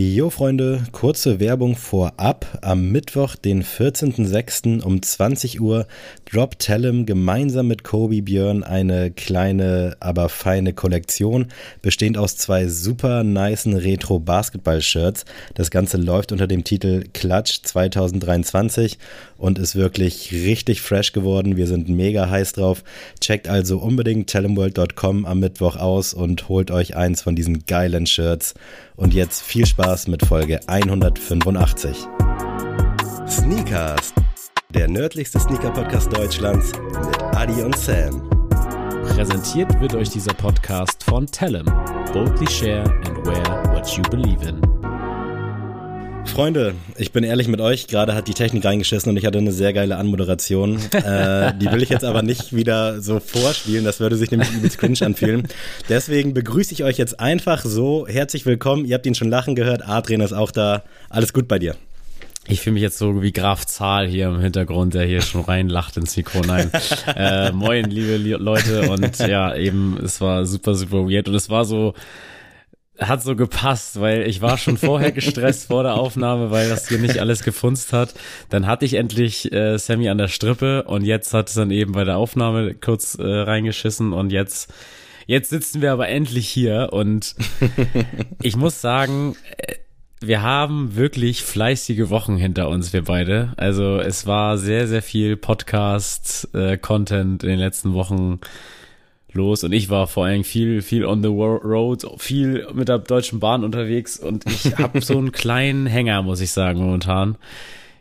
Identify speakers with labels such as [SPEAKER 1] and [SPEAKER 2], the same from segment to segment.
[SPEAKER 1] Jo Freunde, kurze Werbung vorab. Am Mittwoch, den 14.06. um 20 Uhr droppt Tellem gemeinsam mit Kobe Björn eine kleine, aber feine Kollektion, bestehend aus zwei super nicen Retro-Basketball-Shirts. Das Ganze läuft unter dem Titel Clutch 2023 und ist wirklich richtig fresh geworden. Wir sind mega heiß drauf. Checkt also unbedingt tellemworld.com am Mittwoch aus und holt euch eins von diesen geilen Shirts. Und jetzt viel Spaß mit Folge 185. Sneakers, der nördlichste Sneaker-Podcast Deutschlands mit Adi und Sam.
[SPEAKER 2] Präsentiert wird euch dieser Podcast von Tellem. Boldly share and wear what you believe in.
[SPEAKER 1] Freunde, ich bin ehrlich mit euch, gerade hat die Technik reingeschissen und ich hatte eine sehr geile Anmoderation. äh, die will ich jetzt aber nicht wieder so vorspielen, das würde sich nämlich übelst cringe anfühlen. Deswegen begrüße ich euch jetzt einfach so. Herzlich willkommen, ihr habt ihn schon lachen gehört, Adrian ist auch da. Alles gut bei dir?
[SPEAKER 2] Ich fühle mich jetzt so wie Graf Zahl hier im Hintergrund, der hier schon reinlacht ins Mikro. Nein. äh, moin, liebe Leute. Und ja, eben, es war super, super weird. Und es war so, hat so gepasst, weil ich war schon vorher gestresst vor der Aufnahme, weil das hier nicht alles gefunzt hat. Dann hatte ich endlich äh, Sammy an der Strippe und jetzt hat es dann eben bei der Aufnahme kurz äh, reingeschissen und jetzt jetzt sitzen wir aber endlich hier und ich muss sagen, äh, wir haben wirklich fleißige Wochen hinter uns, wir beide. Also es war sehr, sehr viel Podcast-Content äh, in den letzten Wochen los und ich war vor allem viel, viel on the road, viel mit der Deutschen Bahn unterwegs und ich habe so einen kleinen Hänger, muss ich sagen, momentan.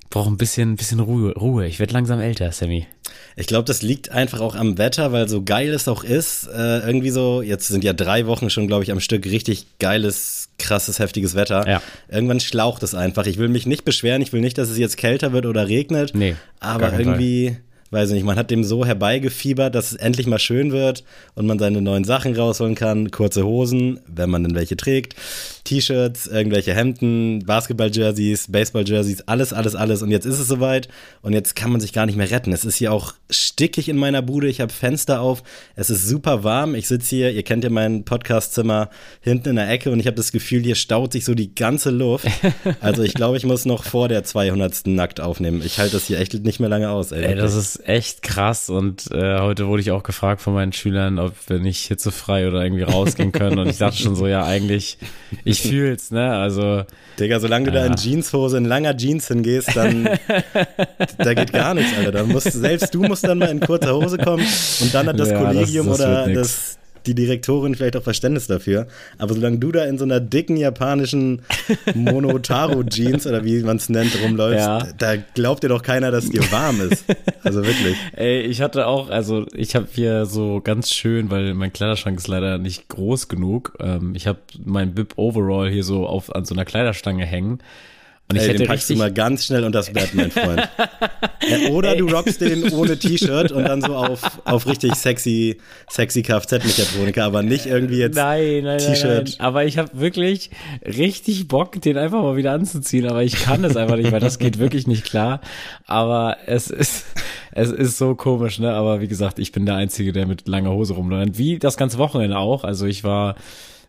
[SPEAKER 2] Ich brauche ein bisschen, bisschen Ruhe, Ruhe. Ich werde langsam älter, Sammy.
[SPEAKER 1] Ich glaube, das liegt einfach auch am Wetter, weil so geil es auch ist, äh, irgendwie so, jetzt sind ja drei Wochen schon, glaube ich, am Stück richtig geiles, krasses, heftiges Wetter. Ja. Irgendwann schlaucht es einfach. Ich will mich nicht beschweren, ich will nicht, dass es jetzt kälter wird oder regnet. Nee. Aber irgendwie. Fall weiß nicht, man hat dem so herbeigefiebert, dass es endlich mal schön wird und man seine neuen Sachen rausholen kann. Kurze Hosen, wenn man denn welche trägt, T-Shirts, irgendwelche Hemden, Basketball-Jerseys, Baseball-Jerseys, alles, alles, alles. Und jetzt ist es soweit und jetzt kann man sich gar nicht mehr retten. Es ist hier auch stickig in meiner Bude, ich habe Fenster auf, es ist super warm. Ich sitze hier, ihr kennt ja mein Podcastzimmer hinten in der Ecke und ich habe das Gefühl, hier staut sich so die ganze Luft. Also ich glaube, ich muss noch vor der 200. nackt aufnehmen. Ich halte das hier echt nicht mehr lange aus.
[SPEAKER 2] Ey, ey das ist echt krass. Und äh, heute wurde ich auch gefragt von meinen Schülern, ob wir nicht hitzefrei oder irgendwie rausgehen können. Und ich dachte schon so, ja eigentlich, ich fühl's, ne, also.
[SPEAKER 1] Digga, solange du da in Jeanshose, in langer Jeans hingehst, dann, da geht gar nichts, Alter, da musst, selbst du musst dann mal in kurzer Hose kommen und dann hat das ja, Kollegium das, das oder das, die Direktorin vielleicht auch Verständnis dafür. Aber solange du da in so einer dicken japanischen Monotaro-Jeans oder wie man es nennt, rumläufst, ja. da glaubt dir doch keiner, dass dir warm ist. Also wirklich.
[SPEAKER 2] Ey, ich hatte auch, also ich habe hier so ganz schön, weil mein Kleiderschrank ist leider nicht groß genug. Ähm, ich habe mein Bib Overall hier so auf an so einer Kleiderstange hängen.
[SPEAKER 1] Und ich Ey, hätte den packst richtig... du mal ganz schnell unter das Bett, mein Freund. oder du rockst den ohne T-Shirt und dann so auf, auf richtig sexy, sexy Kfz-Mechatroniker, aber nicht irgendwie jetzt T-Shirt.
[SPEAKER 2] Aber ich habe wirklich richtig Bock, den einfach mal wieder anzuziehen, aber ich kann es einfach nicht, weil das geht wirklich nicht klar. Aber es ist, es ist so komisch, ne? Aber wie gesagt, ich bin der Einzige, der mit langer Hose rumläuft. Wie das ganze Wochenende auch. Also ich war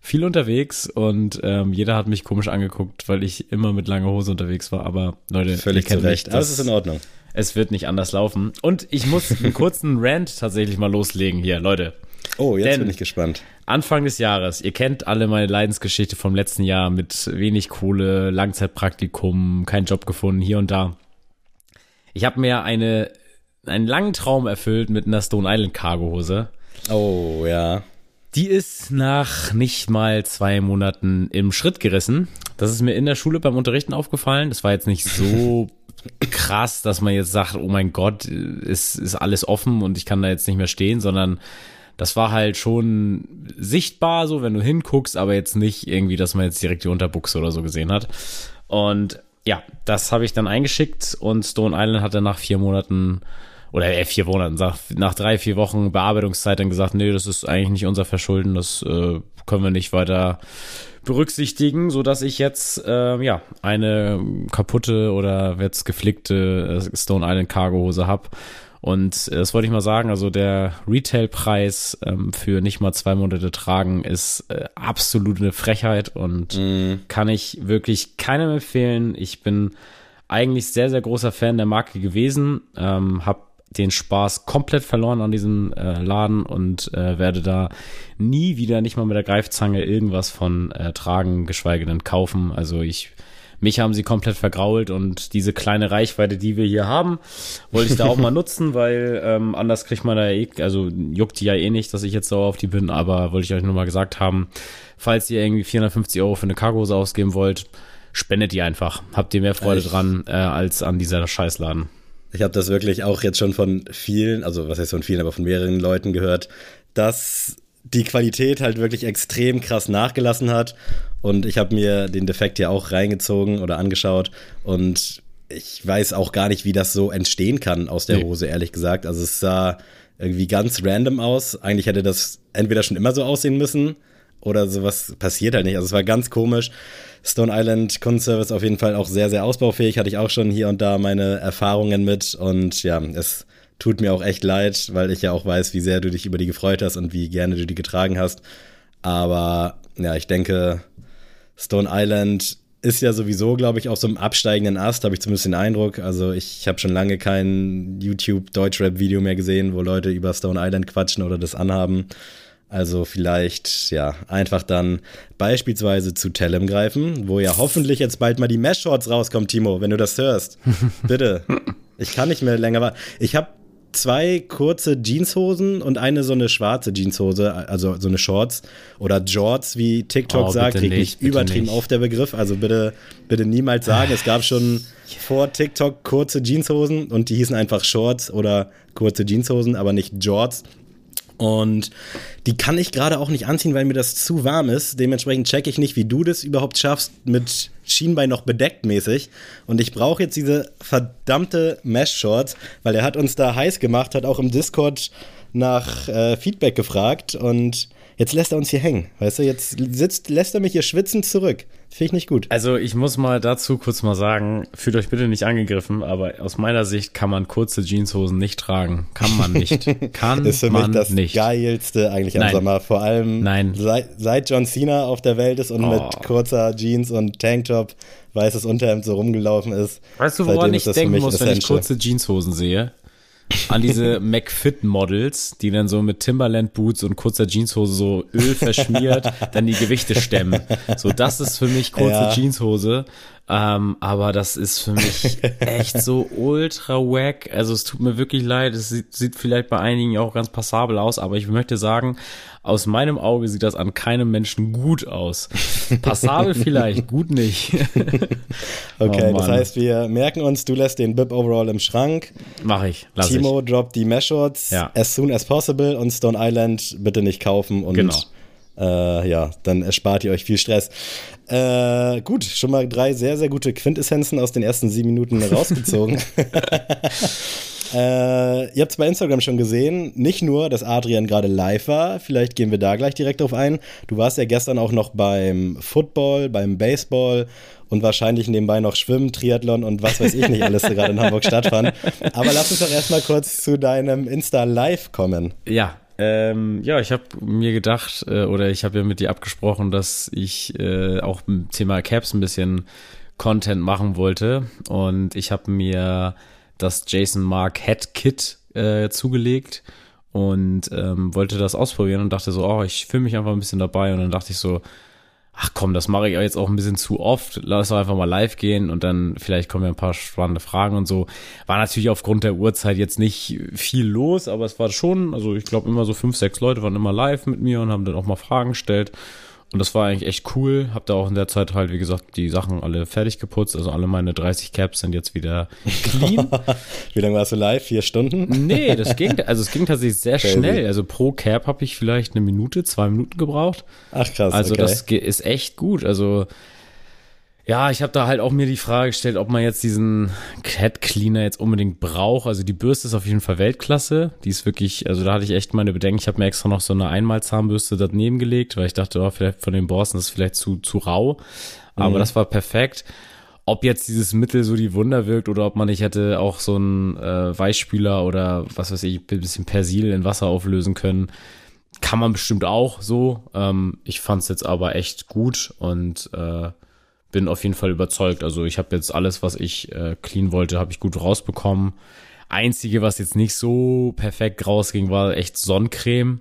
[SPEAKER 2] viel unterwegs und ähm, jeder hat mich komisch angeguckt, weil ich immer mit langer Hose unterwegs war. Aber Leute,
[SPEAKER 1] völlig zu Recht. Das ist in Ordnung.
[SPEAKER 2] Es wird nicht anders laufen. Und ich muss einen kurzen Rant tatsächlich mal loslegen hier, Leute.
[SPEAKER 1] Oh, jetzt Denn bin ich gespannt.
[SPEAKER 2] Anfang des Jahres, ihr kennt alle meine Leidensgeschichte vom letzten Jahr mit wenig Kohle, Langzeitpraktikum, keinen Job gefunden, hier und da. Ich habe mir eine, einen langen Traum erfüllt mit einer Stone Island Cargo Hose.
[SPEAKER 1] Oh, ja.
[SPEAKER 2] Die ist nach nicht mal zwei Monaten im Schritt gerissen. Das ist mir in der Schule beim Unterrichten aufgefallen. Das war jetzt nicht so krass, dass man jetzt sagt, oh mein Gott, ist, ist alles offen und ich kann da jetzt nicht mehr stehen, sondern das war halt schon sichtbar, so wenn du hinguckst, aber jetzt nicht irgendwie, dass man jetzt direkt die Unterbuchse oder so gesehen hat. Und ja, das habe ich dann eingeschickt und Stone Island hatte nach vier Monaten oder äh, vier Monaten, nach drei, vier Wochen Bearbeitungszeit dann gesagt, nee, das ist eigentlich nicht unser Verschulden, das äh, können wir nicht weiter berücksichtigen, so dass ich jetzt äh, ja eine kaputte oder jetzt geflickte äh, Stone Island Cargo Hose habe Und das wollte ich mal sagen, also der Retailpreis ähm, für nicht mal zwei Monate tragen ist äh, absolut eine Frechheit und mm. kann ich wirklich keinem empfehlen. Ich bin eigentlich sehr, sehr großer Fan der Marke gewesen, ähm, habe den Spaß komplett verloren an diesem äh, Laden und äh, werde da nie wieder, nicht mal mit der Greifzange, irgendwas von äh, tragen, geschweige denn kaufen. Also ich mich haben sie komplett vergrault und diese kleine Reichweite, die wir hier haben, wollte ich da auch mal nutzen, weil ähm, anders kriegt man da eh, also juckt die ja eh nicht, dass ich jetzt sauer auf die bin, aber wollte ich euch nur mal gesagt haben, falls ihr irgendwie 450 Euro für eine Cargose ausgeben wollt, spendet die einfach. Habt ihr mehr Freude dran äh, als an dieser Scheißladen.
[SPEAKER 1] Ich habe das wirklich auch jetzt schon von vielen, also was heißt von vielen, aber von mehreren Leuten gehört, dass die Qualität halt wirklich extrem krass nachgelassen hat. Und ich habe mir den Defekt ja auch reingezogen oder angeschaut und ich weiß auch gar nicht, wie das so entstehen kann aus der Hose, ehrlich gesagt. Also es sah irgendwie ganz random aus. Eigentlich hätte das entweder schon immer so aussehen müssen oder sowas passiert halt nicht. Also es war ganz komisch. Stone Island Kundenservice auf jeden Fall auch sehr, sehr ausbaufähig. Hatte ich auch schon hier und da meine Erfahrungen mit. Und ja, es tut mir auch echt leid, weil ich ja auch weiß, wie sehr du dich über die gefreut hast und wie gerne du die getragen hast. Aber ja, ich denke, Stone Island ist ja sowieso, glaube ich, auf so einem absteigenden Ast, habe ich zumindest den Eindruck. Also ich habe schon lange kein YouTube-Deutschrap-Video mehr gesehen, wo Leute über Stone Island quatschen oder das anhaben. Also vielleicht, ja, einfach dann beispielsweise zu Tellem greifen, wo ja hoffentlich jetzt bald mal die Mesh-Shorts rauskommt, Timo, wenn du das hörst. Bitte. Ich kann nicht mehr länger warten. Ich habe zwei kurze Jeanshosen und eine so eine schwarze Jeanshose, also so eine Shorts oder Jorts, wie TikTok oh, sagt, krieg ich übertrieben nicht. auf der Begriff. Also bitte, bitte niemals sagen. Es gab schon vor TikTok kurze Jeanshosen und die hießen einfach Shorts oder kurze Jeanshosen, aber nicht Jorts. Und die kann ich gerade auch nicht anziehen, weil mir das zu warm ist. Dementsprechend checke ich nicht, wie du das überhaupt schaffst, mit Schienbein noch bedeckt mäßig. Und ich brauche jetzt diese verdammte Mesh-Shorts, weil er hat uns da heiß gemacht, hat auch im Discord nach äh, Feedback gefragt und jetzt lässt er uns hier hängen. Weißt du, jetzt sitzt, lässt er mich hier schwitzend zurück. Finde ich nicht gut.
[SPEAKER 2] Also ich muss mal dazu kurz mal sagen, fühlt euch bitte nicht angegriffen, aber aus meiner Sicht kann man kurze Jeanshosen nicht tragen. Kann man nicht. Kann
[SPEAKER 1] ist für
[SPEAKER 2] man
[SPEAKER 1] mich das
[SPEAKER 2] nicht.
[SPEAKER 1] geilste eigentlich am Nein. Sommer. Vor allem
[SPEAKER 2] Nein.
[SPEAKER 1] Seit, seit John Cena auf der Welt ist und oh. mit kurzer Jeans und Tanktop weißes Unterhemd so rumgelaufen ist.
[SPEAKER 2] Weißt du, woran ich denken muss, wenn ich kurze Jeanshosen sehe? An diese McFit-Models, die dann so mit Timberland-Boots und kurzer Jeanshose so Öl verschmiert, dann die Gewichte stemmen. So, das ist für mich kurze ja. Jeanshose. Ähm, aber das ist für mich echt so ultra wack. Also es tut mir wirklich leid. Es sieht, sieht vielleicht bei einigen auch ganz passabel aus, aber ich möchte sagen, aus meinem Auge sieht das an keinem Menschen gut aus. Passabel vielleicht, gut nicht.
[SPEAKER 1] okay, oh das heißt, wir merken uns, du lässt den Bib Overall im Schrank.
[SPEAKER 2] Mach ich.
[SPEAKER 1] Lass Timo ich. droppt die Meshorts ja. as soon as possible und Stone Island bitte nicht kaufen und
[SPEAKER 2] genau.
[SPEAKER 1] Äh, ja, dann erspart ihr euch viel Stress. Äh, gut, schon mal drei sehr, sehr gute Quintessenzen aus den ersten sieben Minuten rausgezogen. Äh, ihr habt es bei Instagram schon gesehen, nicht nur, dass Adrian gerade live war, vielleicht gehen wir da gleich direkt drauf ein. Du warst ja gestern auch noch beim Football, beim Baseball und wahrscheinlich nebenbei noch Schwimmen, Triathlon und was weiß ich nicht alles gerade in Hamburg stattfand. Aber lass uns doch erstmal kurz zu deinem Insta-Live kommen.
[SPEAKER 2] Ja, ähm, ja, ich habe mir gedacht, äh, oder ich habe ja mit dir abgesprochen, dass ich äh, auch im Thema Caps ein bisschen Content machen wollte. Und ich habe mir das Jason Mark Head Kit äh, zugelegt und ähm, wollte das ausprobieren und dachte so, oh, ich fühle mich einfach ein bisschen dabei. Und dann dachte ich so, ach komm, das mache ich jetzt auch ein bisschen zu oft. Lass doch einfach mal live gehen und dann vielleicht kommen ja ein paar spannende Fragen und so. War natürlich aufgrund der Uhrzeit jetzt nicht viel los, aber es war schon, also ich glaube immer so fünf, sechs Leute waren immer live mit mir und haben dann auch mal Fragen gestellt. Und das war eigentlich echt cool. Hab da auch in der Zeit halt, wie gesagt, die Sachen alle fertig geputzt. Also alle meine 30 Caps sind jetzt wieder clean.
[SPEAKER 1] wie lange warst du live? Vier Stunden?
[SPEAKER 2] Nee, das ging, also es ging tatsächlich sehr Crazy. schnell. Also pro Cap habe ich vielleicht eine Minute, zwei Minuten gebraucht.
[SPEAKER 1] Ach krass.
[SPEAKER 2] Also okay. das ist echt gut. Also ja, ich habe da halt auch mir die Frage gestellt, ob man jetzt diesen Cat Cleaner jetzt unbedingt braucht. Also die Bürste ist auf jeden Fall Weltklasse. Die ist wirklich, also da hatte ich echt meine Bedenken. Ich habe mir extra noch so eine Einmalzahnbürste daneben gelegt, weil ich dachte, oh, vielleicht von den Borsten ist vielleicht zu, zu rau. Aber mhm. das war perfekt. ob jetzt dieses Mittel so die Wunder wirkt oder ob man nicht hätte auch so einen äh, Weichspüler oder was weiß ich, ein bisschen Persil in Wasser auflösen können. Kann man bestimmt auch so. Ähm, ich fand es jetzt aber echt gut und äh, bin auf jeden Fall überzeugt. Also ich habe jetzt alles, was ich äh, clean wollte, habe ich gut rausbekommen. Einzige, was jetzt nicht so perfekt rausging, war echt Sonnencreme.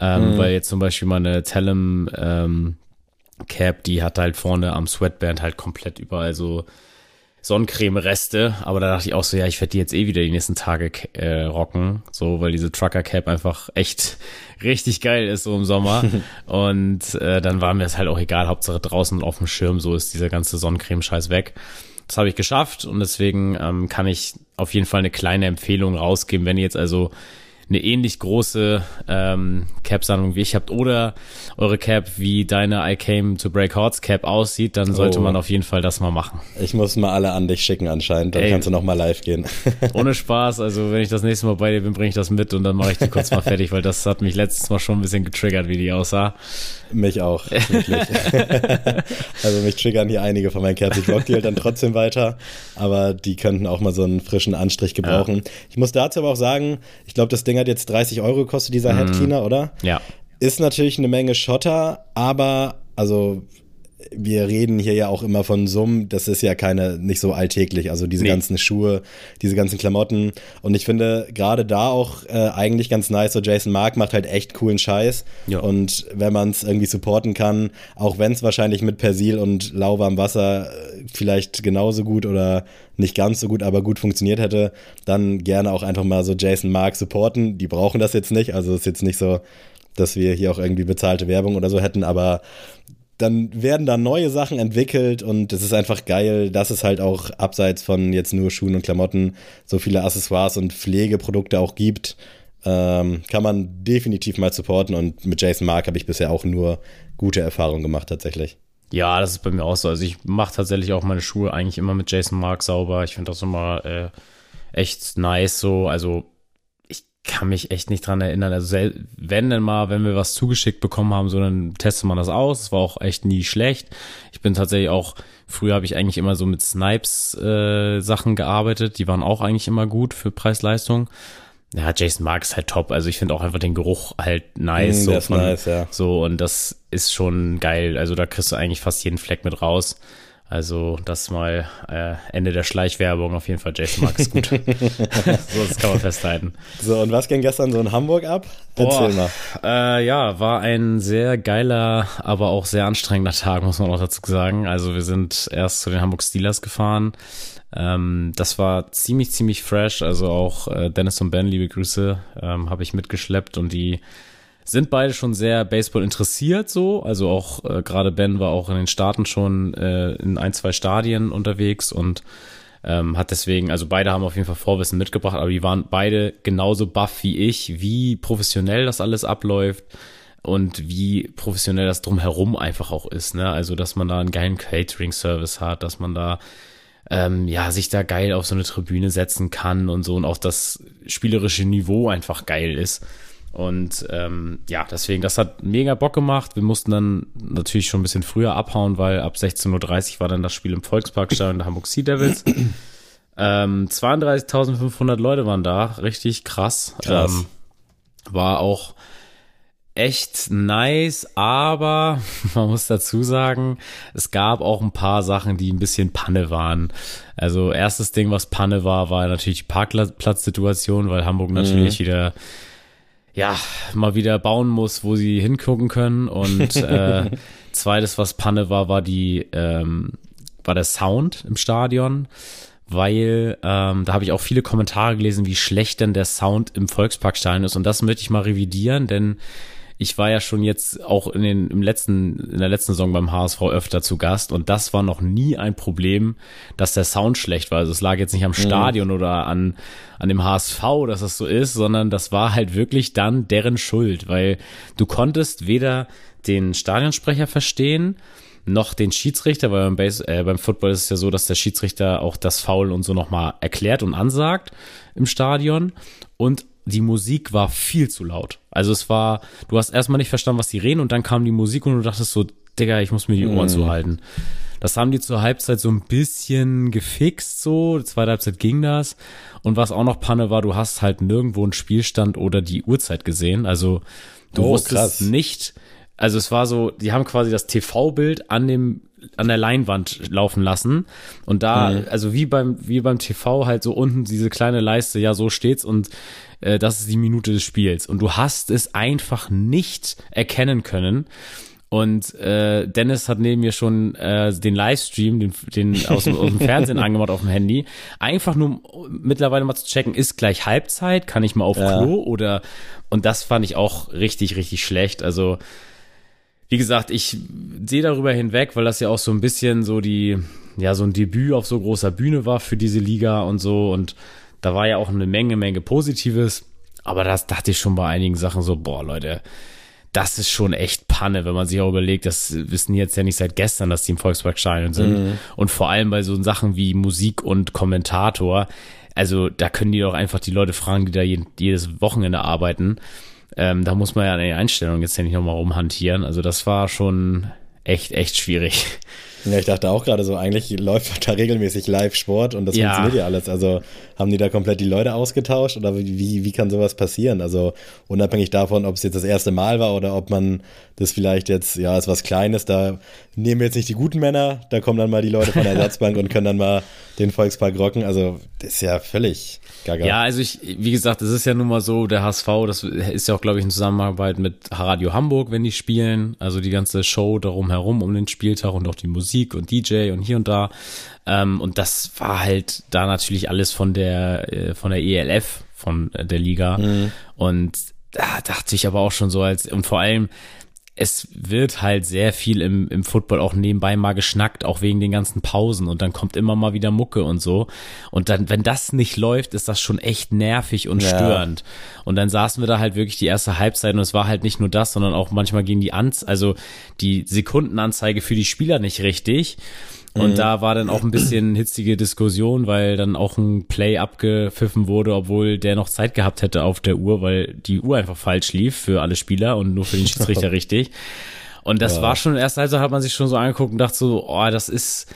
[SPEAKER 2] Ähm, mhm. Weil jetzt zum Beispiel meine Tellem ähm, Cap, die hat halt vorne am Sweatband halt komplett überall so Sonnencreme-Reste, aber da dachte ich auch so, ja, ich werde die jetzt eh wieder die nächsten Tage äh, rocken, so, weil diese Trucker-Cap einfach echt richtig geil ist so im Sommer. und äh, dann war mir das halt auch egal, Hauptsache draußen auf dem Schirm, so ist dieser ganze Sonnencreme-Scheiß weg. Das habe ich geschafft und deswegen ähm, kann ich auf jeden Fall eine kleine Empfehlung rausgeben, wenn ihr jetzt also eine ähnlich große ähm, Cap-Sammlung wie ich habt oder eure Cap wie deine I Came to Break Hearts Cap aussieht, dann sollte oh. man auf jeden Fall das mal machen.
[SPEAKER 1] Ich muss mal alle an dich schicken anscheinend, dann Ey, kannst du noch mal live gehen.
[SPEAKER 2] Ohne Spaß, also wenn ich das nächste Mal bei dir bin, bringe ich das mit und dann mache ich die kurz mal fertig, weil das hat mich letztes Mal schon ein bisschen getriggert, wie die aussah.
[SPEAKER 1] Mich auch, wirklich. also mich triggern hier einige von meinen Caps. Ich rock die halt dann trotzdem weiter, aber die könnten auch mal so einen frischen Anstrich gebrauchen. Ja. Ich muss dazu aber auch sagen, ich glaube, das Ding hat jetzt 30 Euro gekostet, dieser mhm. Head Cleaner, oder?
[SPEAKER 2] Ja.
[SPEAKER 1] Ist natürlich eine Menge Schotter, aber also wir reden hier ja auch immer von Summen, das ist ja keine, nicht so alltäglich, also diese nee. ganzen Schuhe, diese ganzen Klamotten. Und ich finde gerade da auch äh, eigentlich ganz nice, so Jason Mark macht halt echt coolen Scheiß. Ja. und wenn man es irgendwie supporten kann, auch wenn es wahrscheinlich mit Persil und lauwarmem Wasser äh, vielleicht genauso gut oder nicht ganz so gut, aber gut funktioniert hätte, dann gerne auch einfach mal so Jason Mark supporten, die brauchen das jetzt nicht, also ist jetzt nicht so, dass wir hier auch irgendwie bezahlte Werbung oder so hätten, aber dann werden da neue Sachen entwickelt und es ist einfach geil, dass es halt auch abseits von jetzt nur Schuhen und Klamotten so viele Accessoires und Pflegeprodukte auch gibt. Ähm, kann man definitiv mal supporten und mit Jason Mark habe ich bisher auch nur gute Erfahrungen gemacht tatsächlich.
[SPEAKER 2] Ja, das ist bei mir auch so. Also ich mache tatsächlich auch meine Schuhe eigentlich immer mit Jason Mark sauber. Ich finde das immer äh, echt nice so. Also kann mich echt nicht dran erinnern. Also wenn denn mal, wenn wir was zugeschickt bekommen haben, so dann testet man das aus. Es war auch echt nie schlecht. Ich bin tatsächlich auch, früher habe ich eigentlich immer so mit Snipes äh, Sachen gearbeitet. Die waren auch eigentlich immer gut für Preis-Leistung. Ja, Jason Mark ist halt top. Also ich finde auch einfach den Geruch halt nice. Mm, so, von, nice ja. so und das ist schon geil. Also da kriegst du eigentlich fast jeden Fleck mit raus. Also das mal äh, Ende der Schleichwerbung. Auf jeden Fall Jason Mark ist gut. so, das kann man festhalten.
[SPEAKER 1] So, und was ging gestern so in Hamburg ab?
[SPEAKER 2] Erzähl Boah, mal. Äh, ja, war ein sehr geiler, aber auch sehr anstrengender Tag, muss man auch dazu sagen. Also wir sind erst zu den Hamburg Steelers gefahren. Ähm, das war ziemlich, ziemlich fresh. Also auch äh, Dennis und Ben, liebe Grüße, ähm, habe ich mitgeschleppt und die sind beide schon sehr Baseball interessiert so. Also auch äh, gerade Ben war auch in den Staaten schon äh, in ein, zwei Stadien unterwegs und ähm, hat deswegen, also beide haben auf jeden Fall Vorwissen mitgebracht, aber die waren beide genauso buff wie ich, wie professionell das alles abläuft und wie professionell das drumherum einfach auch ist. Ne? Also, dass man da einen geilen Catering-Service hat, dass man da ähm, ja sich da geil auf so eine Tribüne setzen kann und so und auch das spielerische Niveau einfach geil ist. Und ähm, ja, deswegen, das hat mega Bock gemacht. Wir mussten dann natürlich schon ein bisschen früher abhauen, weil ab 16.30 Uhr war dann das Spiel im Volksparkstadion der Hamburg Sea Devils. ähm, 32.500 Leute waren da, richtig krass. krass. Ähm, war auch echt nice, aber man muss dazu sagen, es gab auch ein paar Sachen, die ein bisschen Panne waren. Also erstes Ding, was Panne war, war natürlich die Parkplatzsituation, weil Hamburg natürlich mhm. wieder ja, mal wieder bauen muss, wo sie hingucken können. Und äh, zweites, was Panne war, war die, ähm, war der Sound im Stadion, weil ähm, da habe ich auch viele Kommentare gelesen, wie schlecht denn der Sound im Volksparkstadion ist. Und das möchte ich mal revidieren, denn ich war ja schon jetzt auch in, den, im letzten, in der letzten Saison beim HSV öfter zu Gast und das war noch nie ein Problem, dass der Sound schlecht war. Also es lag jetzt nicht am mhm. Stadion mhm. oder an, an dem HSV, dass das so ist, sondern das war halt wirklich dann deren Schuld, weil du konntest weder den Stadionsprecher verstehen, noch den Schiedsrichter, weil beim, Base, äh, beim Football ist es ja so, dass der Schiedsrichter auch das Foul und so nochmal erklärt und ansagt im Stadion. Und die Musik war viel zu laut. Also es war, du hast erstmal nicht verstanden, was die reden und dann kam die Musik und du dachtest so, Digga, ich muss mir die Ohren mm. zuhalten. Das haben die zur Halbzeit so ein bisschen gefixt, so. Zweite Halbzeit ging das. Und was auch noch Panne war, du hast halt nirgendwo einen Spielstand oder die Uhrzeit gesehen. Also du oh, wusstest krass. nicht, also es war so, die haben quasi das TV-Bild an dem an der Leinwand laufen lassen und da mhm. also wie beim wie beim TV halt so unten diese kleine Leiste ja so steht's und äh, das ist die Minute des Spiels und du hast es einfach nicht erkennen können und äh, Dennis hat neben mir schon äh, den Livestream, den, den aus, aus dem Fernsehen angemacht auf dem Handy. Einfach nur mittlerweile mal zu checken, ist gleich Halbzeit, kann ich mal auf ja. Klo oder und das fand ich auch richtig, richtig schlecht. Also wie gesagt, ich sehe darüber hinweg, weil das ja auch so ein bisschen so die, ja, so ein Debüt auf so großer Bühne war für diese Liga und so. Und da war ja auch eine Menge, Menge Positives. Aber das dachte ich schon bei einigen Sachen so, boah, Leute, das ist schon echt Panne, wenn man sich auch überlegt, das wissen jetzt ja nicht seit gestern, dass die im Volksparkstadion sind. Mhm. Und vor allem bei so Sachen wie Musik und Kommentator. Also da können die doch einfach die Leute fragen, die da jedes Wochenende arbeiten. Ähm, da muss man ja an die Einstellung jetzt nicht nochmal rumhantieren. Also das war schon echt, echt schwierig.
[SPEAKER 1] Ja, ich dachte auch gerade so, eigentlich läuft da regelmäßig Live-Sport und das ja. funktioniert ja alles. Also haben die da komplett die Leute ausgetauscht oder wie, wie kann sowas passieren? Also unabhängig davon, ob es jetzt das erste Mal war oder ob man das vielleicht jetzt, ja, ist was Kleines, da nehmen wir jetzt nicht die guten Männer, da kommen dann mal die Leute von der Ersatzbank und können dann mal den Volkspark rocken. Also das ist ja völlig gaga.
[SPEAKER 2] Ja, also ich, wie gesagt, es ist ja nun mal so, der HSV, das ist ja auch, glaube ich, in Zusammenarbeit mit Radio Hamburg, wenn die spielen. Also die ganze Show darum herum, um den Spieltag und auch die Musik und DJ und hier und da. Ähm, und das war halt da natürlich alles von der, äh, von der ELF, von der Liga. Mhm. Und da dachte ich aber auch schon so als, und vor allem, es wird halt sehr viel im, im Football auch nebenbei mal geschnackt, auch wegen den ganzen Pausen und dann kommt immer mal wieder Mucke und so. Und dann, wenn das nicht läuft, ist das schon echt nervig und ja. störend. Und dann saßen wir da halt wirklich die erste Halbzeit und es war halt nicht nur das, sondern auch manchmal gegen die Anz also die Sekundenanzeige für die Spieler nicht richtig. Und mhm. da war dann auch ein bisschen hitzige Diskussion, weil dann auch ein Play abgepfiffen wurde, obwohl der noch Zeit gehabt hätte auf der Uhr, weil die Uhr einfach falsch lief für alle Spieler und nur für den Schiedsrichter richtig. Und das ja. war schon, erst also hat man sich schon so angeguckt und dachte so, oh, das ist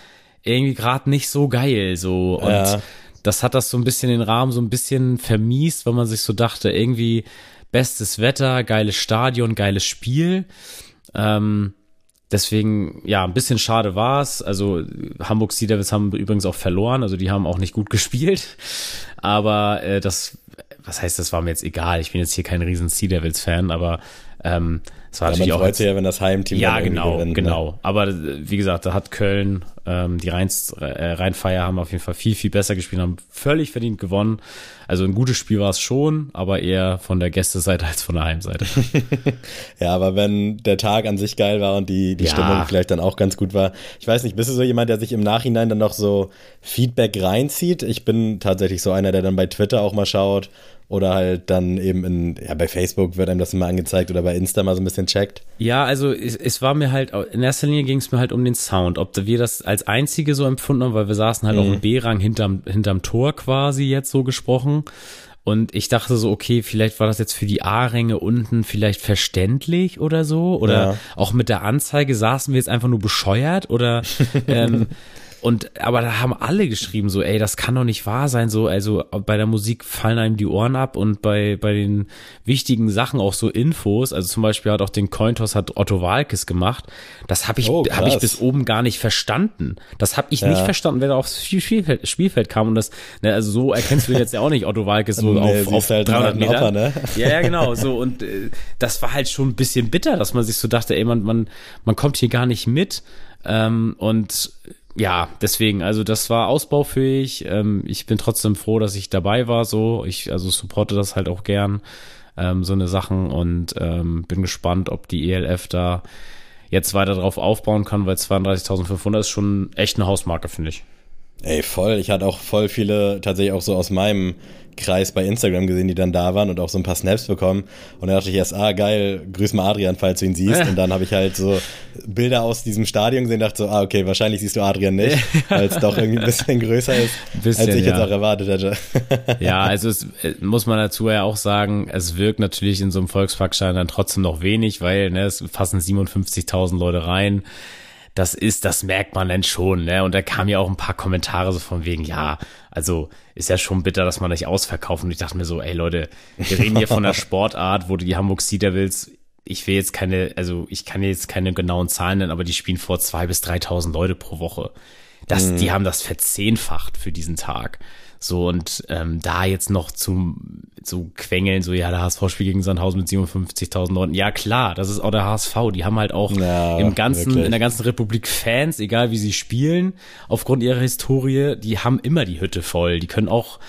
[SPEAKER 2] irgendwie gerade nicht so geil, so. Und ja. das hat das so ein bisschen den Rahmen so ein bisschen vermiest, weil man sich so dachte, irgendwie bestes Wetter, geiles Stadion, geiles Spiel. Ähm, Deswegen, ja, ein bisschen schade war es. Also Hamburg Sea Devils haben übrigens auch verloren, also die haben auch nicht gut gespielt. Aber äh, das, was heißt, das war mir jetzt egal. Ich bin jetzt hier kein riesen Sea Devils Fan, aber ähm,
[SPEAKER 1] war ja, man freut. Sich ja, wenn das Heimteam
[SPEAKER 2] ja genau, gewinnt, ne? genau. Ne? Aber wie gesagt, da hat Köln ähm, die Rheins, äh, Rheinfeier haben auf jeden Fall viel viel besser gespielt, haben völlig verdient gewonnen. Also ein gutes Spiel war es schon, aber eher von der Gästeseite als von der Heimseite.
[SPEAKER 1] ja, aber wenn der Tag an sich geil war und die, die ja. Stimmung vielleicht dann auch ganz gut war. Ich weiß nicht, bist du so jemand, der sich im Nachhinein dann noch so Feedback reinzieht? Ich bin tatsächlich so einer, der dann bei Twitter auch mal schaut oder halt dann eben in, ja, bei Facebook wird einem das immer angezeigt oder bei Insta mal so ein bisschen checkt.
[SPEAKER 2] Ja, also es, es war mir halt, in erster Linie ging es mir halt um den Sound, ob wir das als einzige so empfunden haben, weil wir saßen halt mhm. auf dem B-Rang hinterm, hinterm Tor quasi jetzt so gesprochen. Und ich dachte so, okay, vielleicht war das jetzt für die A-Ränge unten vielleicht verständlich oder so. Oder ja. auch mit der Anzeige saßen wir jetzt einfach nur bescheuert oder ähm, Und aber da haben alle geschrieben so, ey, das kann doch nicht wahr sein. So, also bei der Musik fallen einem die Ohren ab und bei bei den wichtigen Sachen auch so Infos. Also zum Beispiel hat auch den Cointos hat Otto Walkes gemacht. Das habe ich oh, habe ich bis oben gar nicht verstanden. Das habe ich ja. nicht verstanden, wenn er aufs Spielfeld, Spielfeld kam und das. Ne, also so erkennst du jetzt ja auch nicht Otto Walkes so nee, auf, auf halt 300 Meter. Opfer, ne? Ja, ja, genau. So und äh, das war halt schon ein bisschen bitter, dass man sich so dachte, ey, man man man kommt hier gar nicht mit. Ähm, und ja, deswegen, also das war ausbaufähig. Ähm, ich bin trotzdem froh, dass ich dabei war. So, ich also supporte das halt auch gern, ähm, so eine Sachen und ähm, bin gespannt, ob die ELF da jetzt weiter drauf aufbauen kann, weil 32.500 ist schon echt eine Hausmarke, finde ich.
[SPEAKER 1] Ey, voll. Ich hatte auch voll viele tatsächlich auch so aus meinem Kreis bei Instagram gesehen, die dann da waren und auch so ein paar Snaps bekommen. Und dann dachte ich erst, ah, geil, grüß mal Adrian, falls du ihn siehst. Und dann habe ich halt so Bilder aus diesem Stadion gesehen dachte so, ah, okay, wahrscheinlich siehst du Adrian nicht, weil es doch irgendwie ein bisschen größer ist, bisschen, als ich ja. jetzt auch erwartet hätte.
[SPEAKER 2] ja, also es äh, muss man dazu ja auch sagen, es wirkt natürlich in so einem Volksparkstein dann trotzdem noch wenig, weil ne, es fassen 57.000 Leute rein das ist, das merkt man dann schon, ne? Und da kamen ja auch ein paar Kommentare so von wegen, ja, also ist ja schon bitter, dass man nicht ausverkauft. Und ich dachte mir so, ey Leute, wir reden hier von der Sportart, wo die Hamburg Sea Devils, ich will jetzt keine, also ich kann jetzt keine genauen Zahlen nennen, aber die spielen vor zwei bis 3.000 Leute pro Woche. Das, mhm. die haben das verzehnfacht für diesen Tag. So, und ähm, da jetzt noch zum zu quengeln, so ja, der HSV spielt gegen Sandhausen mit 57.000 Leuten. Ja, klar, das ist auch der HSV. Die haben halt auch ja, im ganzen, wirklich. in der ganzen Republik Fans, egal wie sie spielen, aufgrund ihrer Historie, die haben immer die Hütte voll. Die können auch,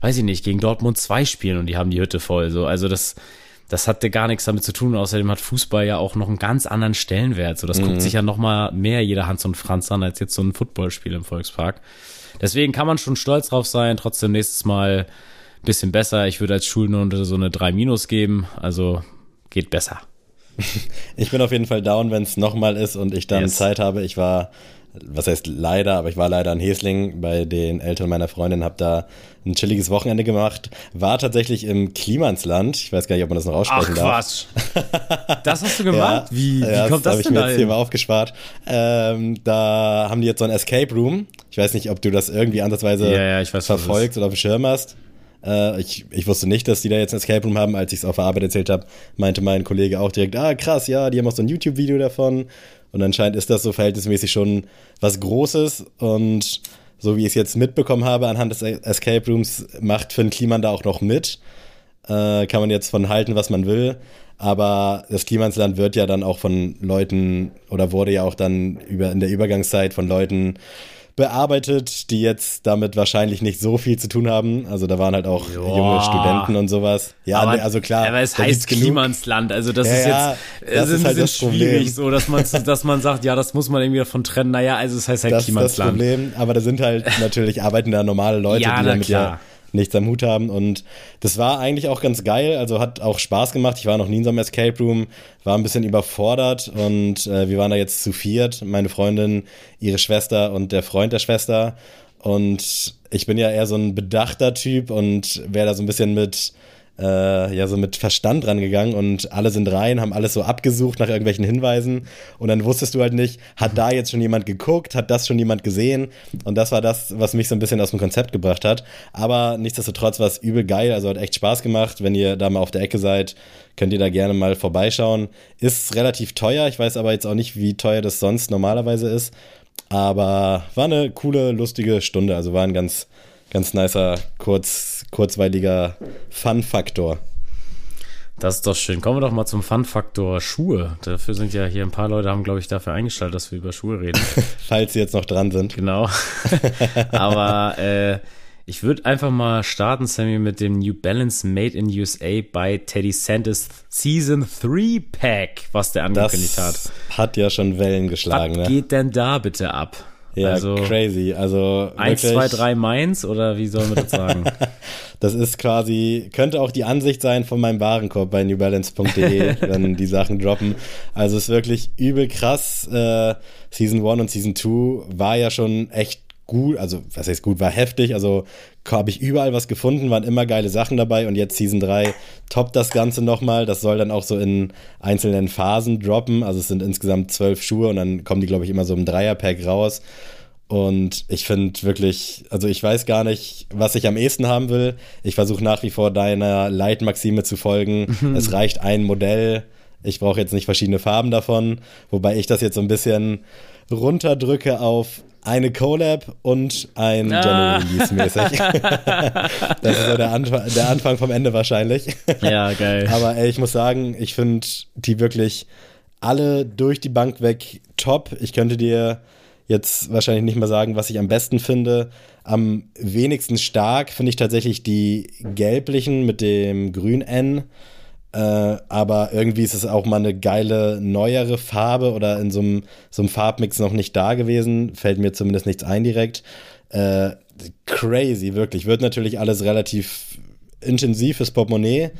[SPEAKER 2] weiß ich nicht, gegen Dortmund 2 spielen und die haben die Hütte voll. So, also das, das hatte gar nichts damit zu tun. Außerdem hat Fußball ja auch noch einen ganz anderen Stellenwert. So, das mhm. guckt sich ja noch mal mehr jeder Hans und Franz an als jetzt so ein Footballspiel im Volkspark. Deswegen kann man schon stolz drauf sein. Trotzdem nächstes Mal ein bisschen besser. Ich würde als Schulnote so eine 3 minus geben. Also geht besser.
[SPEAKER 1] Ich bin auf jeden Fall down, wenn es nochmal ist und ich dann yes. Zeit habe. Ich war was heißt leider, aber ich war leider in Hesling bei den Eltern meiner Freundin, habe da ein chilliges Wochenende gemacht, war tatsächlich im Klimansland. Ich weiß gar nicht, ob man das noch aussprechen Ach, darf.
[SPEAKER 2] Quatsch. das hast du gemacht?
[SPEAKER 1] Ja, wie, wie ja, kommt das, das denn da? habe ich mir jetzt hier mal aufgespart. Ähm, da haben die jetzt so ein Escape Room. Ich weiß nicht, ob du das irgendwie ansatzweise
[SPEAKER 2] ja, weiß,
[SPEAKER 1] verfolgst oder auf dem Schirm hast. Äh, ich, ich wusste nicht, dass die da jetzt ein Escape Room haben. Als ich es auf der Arbeit erzählt habe, meinte mein Kollege auch direkt, ah krass, ja, die haben auch so ein YouTube-Video davon. Und anscheinend ist das so verhältnismäßig schon was Großes. Und so wie ich es jetzt mitbekommen habe anhand des Escape Rooms, macht Finn Kliman da auch noch mit. Äh, kann man jetzt von halten, was man will. Aber das Klimansland wird ja dann auch von Leuten oder wurde ja auch dann über, in der Übergangszeit von Leuten bearbeitet, die jetzt damit wahrscheinlich nicht so viel zu tun haben. Also da waren halt auch Joa. junge Studenten und sowas.
[SPEAKER 2] Ja, aber, also klar. Aber es heißt Klimansland, also das ja, ist jetzt das ist, ist halt das schwierig, so dass man dass man sagt, ja, das muss man irgendwie davon trennen. Naja, also es heißt halt das Klimansland.
[SPEAKER 1] Das ist das Problem, aber da sind halt natürlich arbeiten da normale Leute, ja, die damit ja nichts am Hut haben. Und das war eigentlich auch ganz geil. Also hat auch Spaß gemacht. Ich war noch nie in so einem Escape Room, war ein bisschen überfordert und äh, wir waren da jetzt zu viert. Meine Freundin, ihre Schwester und der Freund der Schwester. Und ich bin ja eher so ein bedachter Typ und wäre da so ein bisschen mit äh, ja so mit Verstand rangegangen und alle sind rein, haben alles so abgesucht nach irgendwelchen Hinweisen und dann wusstest du halt nicht, hat da jetzt schon jemand geguckt, hat das schon jemand gesehen und das war das, was mich so ein bisschen aus dem Konzept gebracht hat. Aber nichtsdestotrotz war es übel geil, also hat echt Spaß gemacht. Wenn ihr da mal auf der Ecke seid, könnt ihr da gerne mal vorbeischauen. Ist relativ teuer, ich weiß aber jetzt auch nicht, wie teuer das sonst normalerweise ist. Aber war eine coole, lustige Stunde. Also war ein ganz, ganz nicer, kurz, kurzweiliger Fun-Faktor.
[SPEAKER 2] Das ist doch schön. Kommen wir doch mal zum Fun-Faktor Schuhe. Dafür sind ja hier ein paar Leute, haben, glaube ich, dafür eingestellt, dass wir über Schuhe reden.
[SPEAKER 1] Falls sie jetzt noch dran sind.
[SPEAKER 2] Genau. Aber äh, ich würde einfach mal starten, Sammy, mit dem New Balance Made in USA bei Teddy Santis Season 3 Pack, was der angekündigt hat.
[SPEAKER 1] Hat ja schon Wellen geschlagen.
[SPEAKER 2] Was
[SPEAKER 1] ne?
[SPEAKER 2] geht denn da bitte ab?
[SPEAKER 1] Ja, also, crazy. Also
[SPEAKER 2] 1, 2, 3 Mainz oder wie sollen wir das sagen?
[SPEAKER 1] das ist quasi, könnte auch die Ansicht sein von meinem Warenkorb bei newbalance.de, wenn die Sachen droppen. Also es ist wirklich übel krass. Äh, Season 1 und Season 2 war ja schon echt gut, also was heißt gut, war heftig, also habe ich überall was gefunden, waren immer geile Sachen dabei und jetzt Season 3 toppt das Ganze nochmal, das soll dann auch so in einzelnen Phasen droppen, also es sind insgesamt zwölf Schuhe und dann kommen die glaube ich immer so im Dreierpack raus. Und ich finde wirklich, also ich weiß gar nicht, was ich am ehesten haben will, ich versuche nach wie vor deiner Leitmaxime zu folgen, mhm. es reicht ein Modell, ich brauche jetzt nicht verschiedene Farben davon, wobei ich das jetzt so ein bisschen runterdrücke auf eine Collab und ein ah. General Release mäßig. das ist so der, Anf der, Anfang vom Ende wahrscheinlich.
[SPEAKER 2] Ja, geil.
[SPEAKER 1] Aber ey, ich muss sagen, ich finde die wirklich alle durch die Bank weg top. Ich könnte dir jetzt wahrscheinlich nicht mehr sagen, was ich am besten finde. Am wenigsten stark finde ich tatsächlich die gelblichen mit dem grün N. Äh, aber irgendwie ist es auch mal eine geile, neuere Farbe oder in so einem, Farbmix noch nicht da gewesen. Fällt mir zumindest nichts ein direkt. Äh, crazy, wirklich. Wird natürlich alles relativ intensiv fürs Portemonnaie,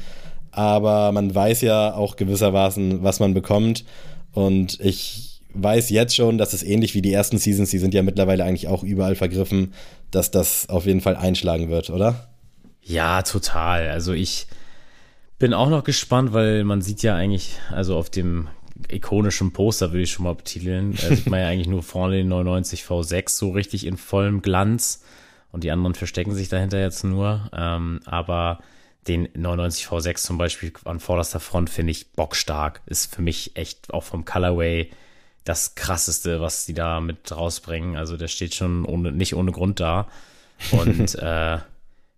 [SPEAKER 1] aber man weiß ja auch gewissermaßen, was man bekommt. Und ich weiß jetzt schon, dass es ähnlich wie die ersten Seasons, die sind ja mittlerweile eigentlich auch überall vergriffen, dass das auf jeden Fall einschlagen wird, oder?
[SPEAKER 2] Ja, total. Also ich bin auch noch gespannt, weil man sieht ja eigentlich, also auf dem ikonischem Poster, würde ich schon mal betiteln. Da sieht man ja eigentlich nur vorne den 99 V6 so richtig in vollem Glanz und die anderen verstecken sich dahinter jetzt nur. Ähm, aber den 99 V6 zum Beispiel an vorderster Front finde ich bockstark. Ist für mich echt auch vom Colorway das krasseste, was die da mit rausbringen. Also der steht schon ohne, nicht ohne Grund da. Und äh,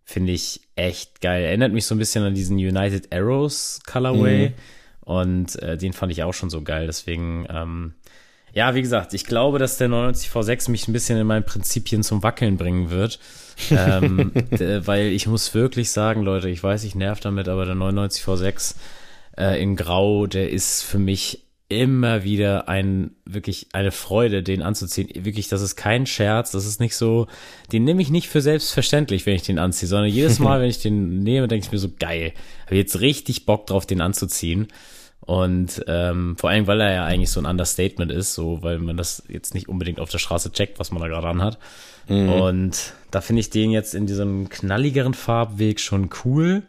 [SPEAKER 2] finde ich echt geil. Erinnert mich so ein bisschen an diesen United Arrows Colorway. Mhm. Und äh, den fand ich auch schon so geil. Deswegen, ähm, ja, wie gesagt, ich glaube, dass der 99 V6 mich ein bisschen in meinen Prinzipien zum Wackeln bringen wird. ähm, weil ich muss wirklich sagen, Leute, ich weiß, ich nerv damit, aber der 99 V6 äh, in Grau, der ist für mich immer wieder ein, wirklich eine Freude, den anzuziehen. Wirklich, das ist kein Scherz, das ist nicht so, den nehme ich nicht für selbstverständlich, wenn ich den anziehe, sondern jedes Mal, wenn ich den nehme, denke ich mir so, geil, habe jetzt richtig Bock drauf, den anzuziehen. Und ähm, vor allem, weil er ja eigentlich so ein Understatement ist, so weil man das jetzt nicht unbedingt auf der Straße checkt, was man da gerade anhat. Mhm. Und da finde ich den jetzt in diesem knalligeren Farbweg schon cool.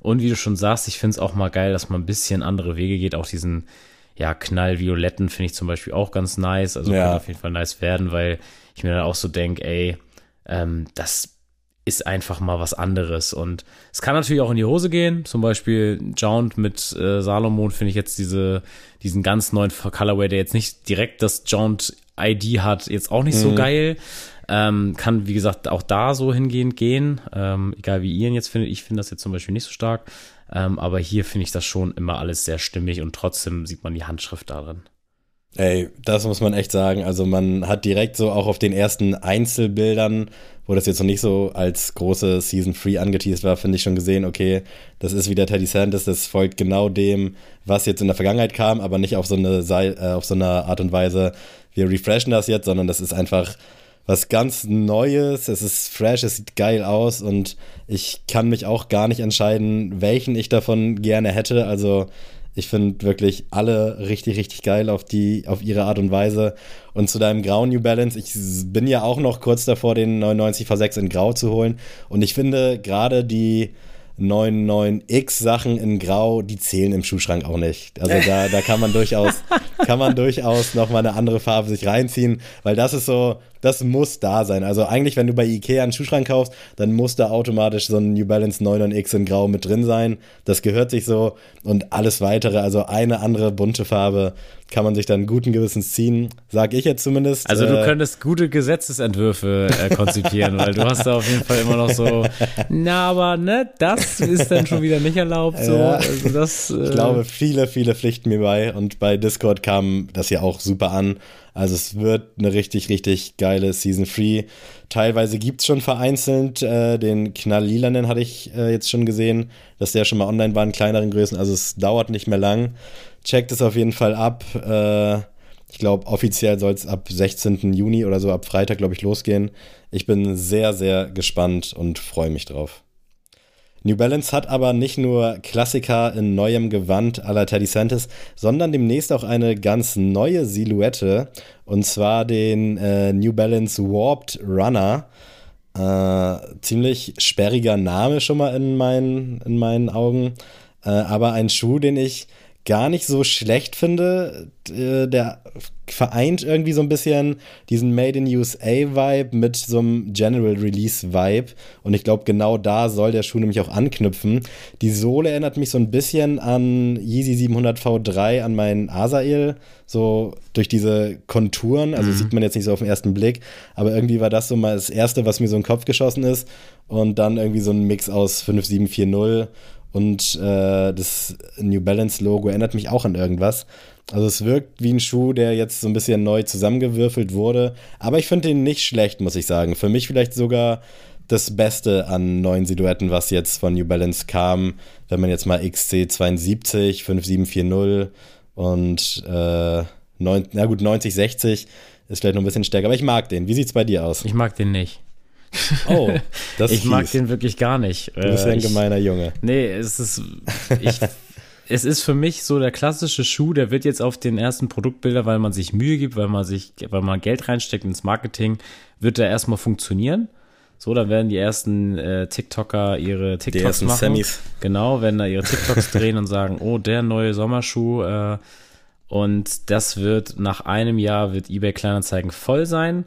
[SPEAKER 2] Und wie du schon sagst, ich finde es auch mal geil, dass man ein bisschen andere Wege geht, auch diesen ja, knallvioletten finde ich zum Beispiel auch ganz nice. Also ja. kann auf jeden Fall nice werden, weil ich mir dann auch so denke, ey, ähm, das ist einfach mal was anderes. Und es kann natürlich auch in die Hose gehen. Zum Beispiel Jaunt mit äh, Salomon finde ich jetzt diese, diesen ganz neuen Colorway, der jetzt nicht direkt das Jaunt ID hat, jetzt auch nicht mhm. so geil. Ähm, kann, wie gesagt, auch da so hingehend gehen. Ähm, egal wie ihr ihn jetzt findet. Ich finde das jetzt zum Beispiel nicht so stark. Ähm, aber hier finde ich das schon immer alles sehr stimmig und trotzdem sieht man die Handschrift darin.
[SPEAKER 1] Ey, das muss man echt sagen. Also man hat direkt so auch auf den ersten Einzelbildern, wo das jetzt noch nicht so als große Season 3 angeteased war, finde ich schon gesehen, okay, das ist wieder Teddy Sanders, das folgt genau dem, was jetzt in der Vergangenheit kam, aber nicht auf so eine, äh, auf so eine Art und Weise, wir refreshen das jetzt, sondern das ist einfach was ganz Neues. Es ist fresh, es sieht geil aus und ich kann mich auch gar nicht entscheiden, welchen ich davon gerne hätte. Also ich finde wirklich alle richtig, richtig geil auf die, auf ihre Art und Weise. Und zu deinem grauen New Balance, ich bin ja auch noch kurz davor, den 99 V6 in Grau zu holen. Und ich finde gerade die 99X Sachen in Grau, die zählen im Schuhschrank auch nicht. Also da, da kann man durchaus, kann man durchaus noch mal eine andere Farbe sich reinziehen, weil das ist so, das muss da sein. Also eigentlich, wenn du bei Ikea einen Schuhschrank kaufst, dann muss da automatisch so ein New Balance 99X in Grau mit drin sein. Das gehört sich so und alles weitere, also eine andere bunte Farbe, kann man sich dann guten Gewissens ziehen, sag ich jetzt zumindest.
[SPEAKER 2] Also du äh, könntest gute Gesetzesentwürfe äh, konzipieren, weil du hast da auf jeden Fall immer noch so, na aber ne, das ist dann schon wieder nicht erlaubt. So. Ja, also das,
[SPEAKER 1] äh, ich glaube, viele, viele pflichten mir bei und bei Discord kam das ja auch super an. Also es wird eine richtig, richtig geile Season 3. Teilweise gibt es schon vereinzelt, äh, den Knall-Lilanen hatte ich äh, jetzt schon gesehen, dass der schon mal online war in kleineren Größen. Also es dauert nicht mehr lang. Checkt es auf jeden Fall ab. Äh, ich glaube, offiziell soll es ab 16. Juni oder so, ab Freitag, glaube ich, losgehen. Ich bin sehr, sehr gespannt und freue mich drauf. New Balance hat aber nicht nur Klassiker in neuem Gewand à la Teddy Santis, sondern demnächst auch eine ganz neue Silhouette und zwar den äh, New Balance Warped Runner. Äh, ziemlich sperriger Name schon mal in meinen, in meinen Augen, äh, aber ein Schuh, den ich gar nicht so schlecht finde. Äh, der vereint irgendwie so ein bisschen diesen Made in USA-Vibe mit so einem General Release-Vibe. Und ich glaube, genau da soll der Schuh nämlich auch anknüpfen. Die Sohle erinnert mich so ein bisschen an Yeezy 700 V3, an meinen Asael. So durch diese Konturen. Also mhm. sieht man jetzt nicht so auf den ersten Blick. Aber irgendwie war das so mal das Erste, was mir so in den Kopf geschossen ist. Und dann irgendwie so ein Mix aus 5740 und äh, das New Balance Logo erinnert mich auch an irgendwas. Also es wirkt wie ein Schuh, der jetzt so ein bisschen neu zusammengewürfelt wurde. Aber ich finde ihn nicht schlecht, muss ich sagen. Für mich vielleicht sogar das Beste an neuen Silhouetten, was jetzt von New Balance kam. Wenn man jetzt mal XC72, 5740 und äh, 9, na gut, 9060 ist vielleicht noch ein bisschen stärker. Aber ich mag den. Wie sieht's bei dir aus?
[SPEAKER 2] Ich mag den nicht.
[SPEAKER 1] Oh,
[SPEAKER 2] das Ich mag den wirklich gar nicht.
[SPEAKER 1] Du bist ja ein äh, gemeiner Junge.
[SPEAKER 2] Nee, es ist. Ich, es ist für mich so der klassische Schuh, der wird jetzt auf den ersten Produktbilder, weil man sich Mühe gibt, weil man sich, weil man Geld reinsteckt ins Marketing, wird der erstmal funktionieren. So, dann werden die ersten äh, TikToker ihre TikToks die ersten machen. Sammys. Genau, werden da ihre TikToks drehen und sagen, oh, der neue Sommerschuh, äh, Und das wird nach einem Jahr wird eBay Kleinanzeigen voll sein.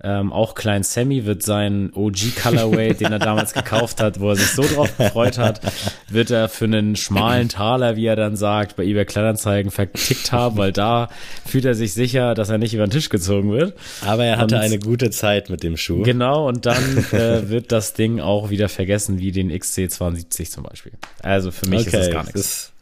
[SPEAKER 2] Ähm, auch Klein Sammy wird sein OG Colorway, den er damals gekauft hat, wo er sich so drauf gefreut hat, wird er für einen schmalen Taler, wie er dann sagt, bei eBay Kleinanzeigen vertickt haben, weil da fühlt er sich sicher, dass er nicht über den Tisch gezogen wird.
[SPEAKER 1] Aber er hatte und, eine gute Zeit mit dem Schuh.
[SPEAKER 2] Genau, und dann äh, wird das Ding auch wieder vergessen, wie den XC72 zum Beispiel. Also für mich okay, ist das gar nichts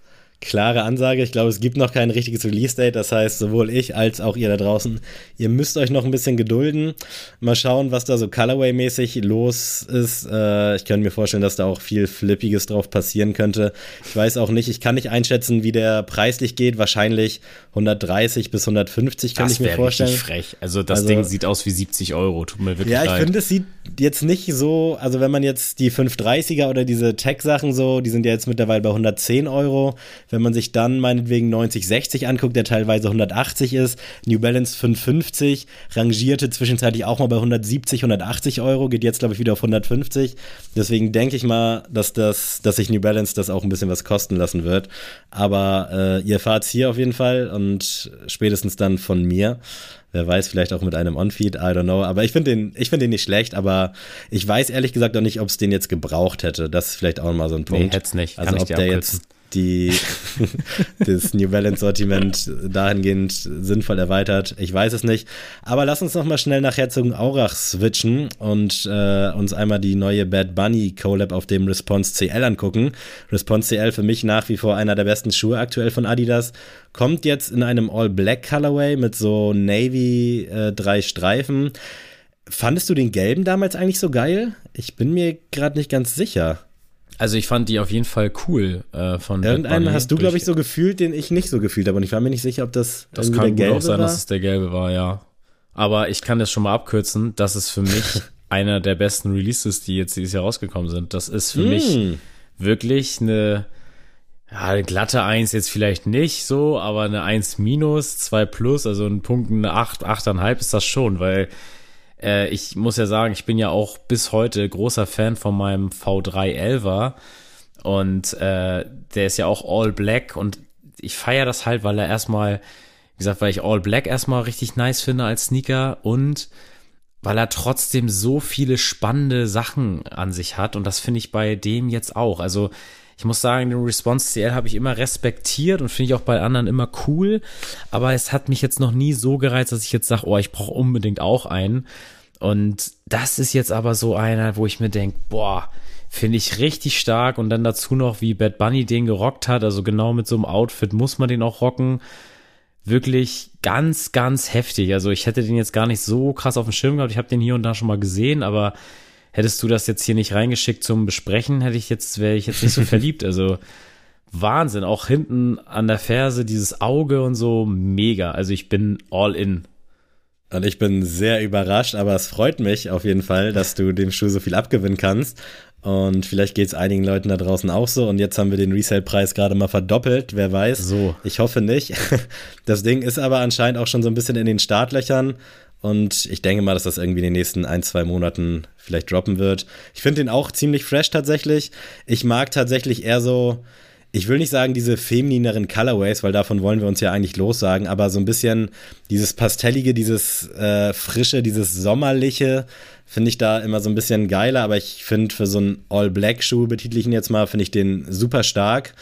[SPEAKER 1] klare Ansage. Ich glaube, es gibt noch kein richtiges Release-Date. Das heißt, sowohl ich als auch ihr da draußen, ihr müsst euch noch ein bisschen gedulden. Mal schauen, was da so Colorway-mäßig los ist. Äh, ich könnte mir vorstellen, dass da auch viel Flippiges drauf passieren könnte. Ich weiß auch nicht, ich kann nicht einschätzen, wie der preislich geht. Wahrscheinlich 130 bis 150 kann ich mir vorstellen. Das
[SPEAKER 2] frech. Also das also, Ding sieht aus wie 70 Euro. Tut mir wirklich
[SPEAKER 1] Ja, ich
[SPEAKER 2] finde,
[SPEAKER 1] es sieht jetzt nicht so, also wenn man jetzt die 530er oder diese Tech-Sachen so, die sind ja jetzt mittlerweile bei 110 Euro. Wenn man sich dann meinetwegen 9060 anguckt, der teilweise 180 ist, New Balance 550, rangierte zwischenzeitlich auch mal bei 170, 180 Euro, geht jetzt glaube ich wieder auf 150. Deswegen denke ich mal, dass das, dass sich New Balance das auch ein bisschen was kosten lassen wird. Aber äh, ihr fahrt hier auf jeden Fall und spätestens dann von mir. Wer weiß, vielleicht auch mit einem On-Feed, I don't know. Aber ich finde den, ich finde den nicht schlecht, aber ich weiß ehrlich gesagt auch nicht, ob es den jetzt gebraucht hätte. Das ist vielleicht auch mal so ein Punkt. Nee,
[SPEAKER 2] hätte es nicht.
[SPEAKER 1] Kann also ob der jetzt die, das New Balance Sortiment dahingehend sinnvoll erweitert. Ich weiß es nicht. Aber lass uns noch mal schnell nach Herzogenaurach switchen und äh, uns einmal die neue Bad Bunny Collab auf dem Response CL angucken. Response CL für mich nach wie vor einer der besten Schuhe aktuell von Adidas. Kommt jetzt in einem All-Black Colorway mit so Navy äh, drei Streifen. Fandest du den gelben damals eigentlich so geil? Ich bin mir gerade nicht ganz sicher.
[SPEAKER 2] Also ich fand die auf jeden Fall cool äh, von
[SPEAKER 1] Irgendeinen hast du, glaube ich, so gefühlt, den ich nicht so gefühlt habe. Und ich war mir nicht sicher, ob das,
[SPEAKER 2] das kann der gelbe gut auch sein, war. dass es der gelbe war, ja. Aber ich kann das schon mal abkürzen. Das ist für mich einer der besten Releases, die jetzt dieses Jahr rausgekommen sind. Das ist für mm. mich wirklich eine, ja, eine glatte Eins jetzt vielleicht nicht so, aber eine Eins minus, zwei plus, also ein Punkt, eine Acht, Achteinhalb ist das schon, weil äh, ich muss ja sagen, ich bin ja auch bis heute großer Fan von meinem V311er und äh, der ist ja auch all black. Und ich feiere das halt, weil er erstmal, wie gesagt, weil ich all black erstmal richtig nice finde als Sneaker und weil er trotzdem so viele spannende Sachen an sich hat. Und das finde ich bei dem jetzt auch. Also ich muss sagen, den Response CL habe ich immer respektiert und finde ich auch bei anderen immer cool. Aber es hat mich jetzt noch nie so gereizt, dass ich jetzt sage, oh, ich brauche unbedingt auch einen. Und das ist jetzt aber so einer, wo ich mir denke, boah, finde ich richtig stark. Und dann dazu noch, wie Bad Bunny den gerockt hat. Also genau mit so einem Outfit muss man den auch rocken. Wirklich ganz, ganz heftig. Also ich hätte den jetzt gar nicht so krass auf dem Schirm gehabt. Ich habe den hier und da schon mal gesehen, aber hättest du das jetzt hier nicht reingeschickt zum Besprechen, hätte ich jetzt, wäre ich jetzt nicht so verliebt. Also Wahnsinn. Auch hinten an der Ferse dieses Auge und so mega. Also ich bin all in.
[SPEAKER 1] Und ich bin sehr überrascht, aber es freut mich auf jeden Fall, dass du dem Schuh so viel abgewinnen kannst. Und vielleicht geht es einigen Leuten da draußen auch so. Und jetzt haben wir den Resale-Preis gerade mal verdoppelt. Wer weiß.
[SPEAKER 2] So.
[SPEAKER 1] Ich hoffe nicht. Das Ding ist aber anscheinend auch schon so ein bisschen in den Startlöchern. Und ich denke mal, dass das irgendwie in den nächsten ein, zwei Monaten vielleicht droppen wird. Ich finde den auch ziemlich fresh tatsächlich. Ich mag tatsächlich eher so, ich will nicht sagen diese feminineren Colorways, weil davon wollen wir uns ja eigentlich lossagen, aber so ein bisschen dieses Pastellige, dieses äh, Frische, dieses Sommerliche finde ich da immer so ein bisschen geiler, aber ich finde für so einen All-Black-Schuh, betitel ich ihn jetzt mal, finde ich den super stark.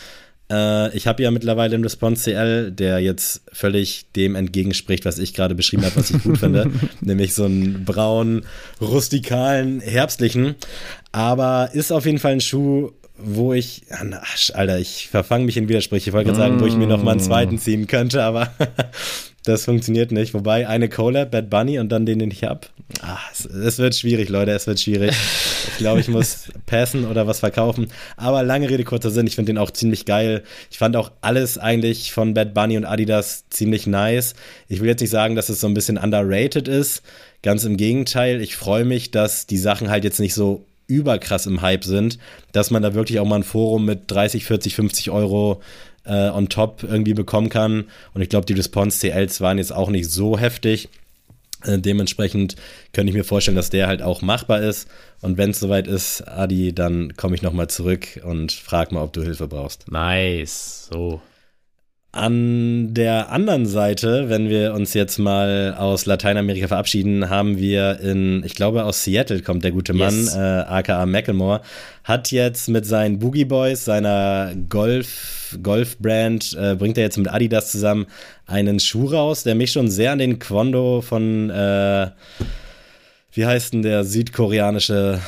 [SPEAKER 1] Äh, ich habe ja mittlerweile einen Response CL, der jetzt völlig dem entgegenspricht, was ich gerade beschrieben habe, was ich gut finde. Nämlich so einen braunen, rustikalen, herbstlichen. Aber ist auf jeden Fall ein Schuh, wo ich, ach, Alter, ich verfange mich in Widersprüche. Ich wollte gerade sagen, wo ich mir noch mal einen zweiten ziehen könnte, aber das funktioniert nicht. Wobei eine Collab, Bad Bunny und dann den, den ich hab. Ah, es, es, wird schwierig, Leute, es wird schwierig. Ich glaube, ich muss passen oder was verkaufen. Aber lange Rede, kurzer Sinn, ich finde den auch ziemlich geil. Ich fand auch alles eigentlich von Bad Bunny und Adidas ziemlich nice. Ich will jetzt nicht sagen, dass es so ein bisschen underrated ist. Ganz im Gegenteil, ich freue mich, dass die Sachen halt jetzt nicht so überkrass im Hype sind, dass man da wirklich auch mal ein Forum mit 30, 40, 50 Euro äh, on top irgendwie bekommen kann. Und ich glaube, die Response CLs waren jetzt auch nicht so heftig. Äh, dementsprechend könnte ich mir vorstellen, dass der halt auch machbar ist. Und wenn es soweit ist, Adi, dann komme ich nochmal zurück und frag mal, ob du Hilfe brauchst.
[SPEAKER 2] Nice. So.
[SPEAKER 1] An der anderen Seite, wenn wir uns jetzt mal aus Lateinamerika verabschieden, haben wir in, ich glaube aus Seattle kommt der gute Mann, yes. äh, aka Macklemore, hat jetzt mit seinen Boogie Boys, seiner Golf, Golf-Brand, äh, bringt er jetzt mit Adidas zusammen einen Schuh raus, der mich schon sehr an den Quondo von, äh, wie heißt denn der südkoreanische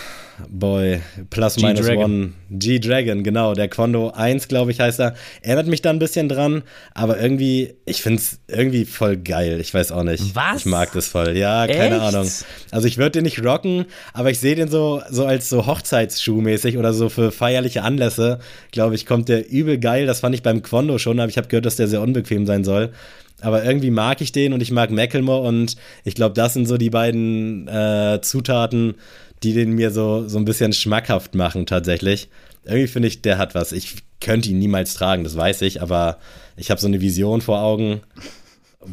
[SPEAKER 1] Boy, Plus Minus One, G-Dragon, genau, der Quando 1, glaube ich, heißt er. Erinnert mich da ein bisschen dran, aber irgendwie, ich finde es irgendwie voll geil. Ich weiß auch nicht.
[SPEAKER 2] Was?
[SPEAKER 1] Ich mag das voll. Ja, keine Echt? Ahnung. Also ich würde den nicht rocken, aber ich sehe den so, so als so Hochzeitsschuh mäßig oder so für feierliche Anlässe, glaube ich, kommt der übel geil. Das fand ich beim Quando schon, aber ich habe gehört, dass der sehr unbequem sein soll. Aber irgendwie mag ich den und ich mag Macklemore und ich glaube, das sind so die beiden äh, Zutaten, die den mir so, so ein bisschen schmackhaft machen tatsächlich. Irgendwie finde ich, der hat was. Ich könnte ihn niemals tragen, das weiß ich, aber ich habe so eine Vision vor Augen.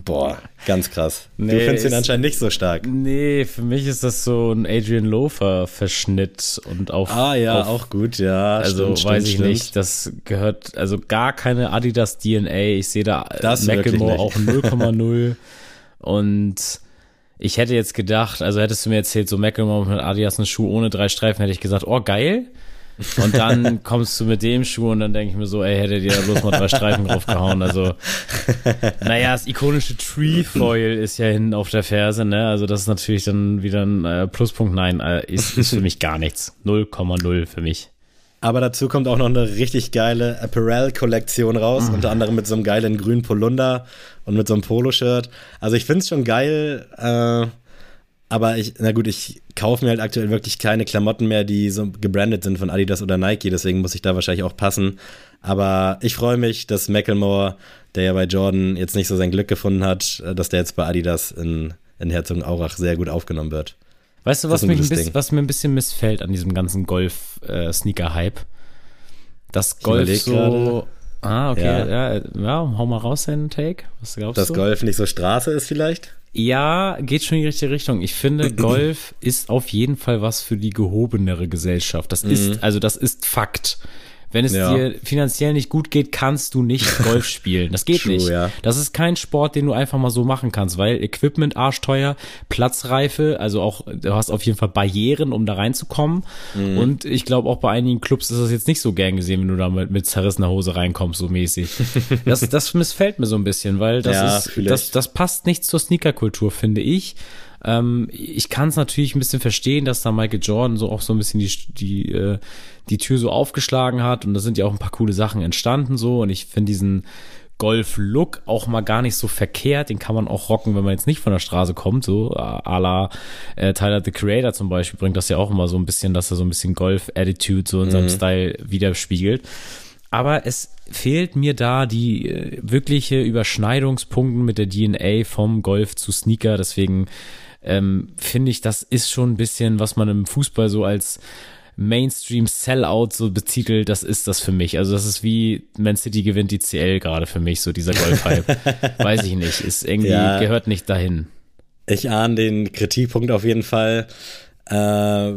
[SPEAKER 1] Boah, ganz krass. Nee, du findest ihn anscheinend nicht so stark.
[SPEAKER 2] Nee, für mich ist das so ein Adrian Lofer-Verschnitt und auf.
[SPEAKER 1] Ah ja,
[SPEAKER 2] auf,
[SPEAKER 1] auch gut, ja.
[SPEAKER 2] Also stimmt, weiß ich stimmt. nicht. Das gehört, also gar keine Adidas DNA. Ich sehe da das Macklemore auch 0,0. und ich hätte jetzt gedacht, also hättest du mir erzählt, so Macklemore mit Adidas einen Schuh ohne drei Streifen, hätte ich gesagt, oh geil. Und dann kommst du mit dem Schuh und dann denke ich mir so, ey, hätte dir da bloß mal drei Streifen draufgehauen. Also, naja, das ikonische Treefoil ist ja hinten auf der Ferse, ne? Also das ist natürlich dann wieder ein äh, Pluspunkt. Nein, äh, ist, ist für mich gar nichts. 0,0 für mich.
[SPEAKER 1] Aber dazu kommt auch noch eine richtig geile Apparel-Kollektion raus, mhm. unter anderem mit so einem geilen grünen Polunder und mit so einem Poloshirt. Also ich finde es schon geil, äh, aber ich, na gut, ich kaufe mir halt aktuell wirklich keine Klamotten mehr, die so gebrandet sind von Adidas oder Nike, deswegen muss ich da wahrscheinlich auch passen. Aber ich freue mich, dass Macklemore, der ja bei Jordan jetzt nicht so sein Glück gefunden hat, äh, dass der jetzt bei Adidas in, in Herzogenaurach sehr gut aufgenommen wird.
[SPEAKER 2] Weißt du, was, mich ein bisschen, was mir ein bisschen missfällt an diesem ganzen Golf-Sneaker-Hype? Äh, das Golf so. Grade. Ah, okay. Ja. Ja, ja, hau mal raus deinen Take. Was glaubst
[SPEAKER 1] Dass
[SPEAKER 2] du?
[SPEAKER 1] Dass Golf nicht so Straße ist vielleicht?
[SPEAKER 2] Ja, geht schon in die richtige Richtung. Ich finde, Golf ist auf jeden Fall was für die gehobenere Gesellschaft. Das ist, mhm. also das ist Fakt. Wenn es ja. dir finanziell nicht gut geht, kannst du nicht Golf spielen. Das geht True, nicht. Ja. Das ist kein Sport, den du einfach mal so machen kannst, weil Equipment arschteuer, Platzreife, also auch du hast auf jeden Fall Barrieren, um da reinzukommen. Mhm. Und ich glaube auch bei einigen Clubs ist das jetzt nicht so gern gesehen, wenn du da mit, mit zerrissener Hose reinkommst, so mäßig. Das, das missfällt mir so ein bisschen, weil das ja, ist, das, das passt nicht zur Sneakerkultur, finde ich. Ähm, ich kann es natürlich ein bisschen verstehen, dass da Michael Jordan so auch so ein bisschen die, die, äh, die Tür so aufgeschlagen hat und da sind ja auch ein paar coole Sachen entstanden so und ich finde diesen Golf-Look auch mal gar nicht so verkehrt. Den kann man auch rocken, wenn man jetzt nicht von der Straße kommt, so à la äh, Tyler the Creator zum Beispiel bringt das ja auch immer so ein bisschen, dass er so ein bisschen Golf-Attitude so in seinem mhm. Style widerspiegelt. Aber es fehlt mir da die äh, wirkliche Überschneidungspunkte mit der DNA vom Golf zu Sneaker. Deswegen ähm, finde ich, das ist schon ein bisschen, was man im Fußball so als Mainstream Sellout so betitelt, das ist das für mich. Also das ist wie Man City gewinnt die CL gerade für mich, so dieser Golf-Hype. Weiß ich nicht, ist irgendwie, ja, gehört nicht dahin.
[SPEAKER 1] Ich ahne den Kritikpunkt auf jeden Fall. Äh,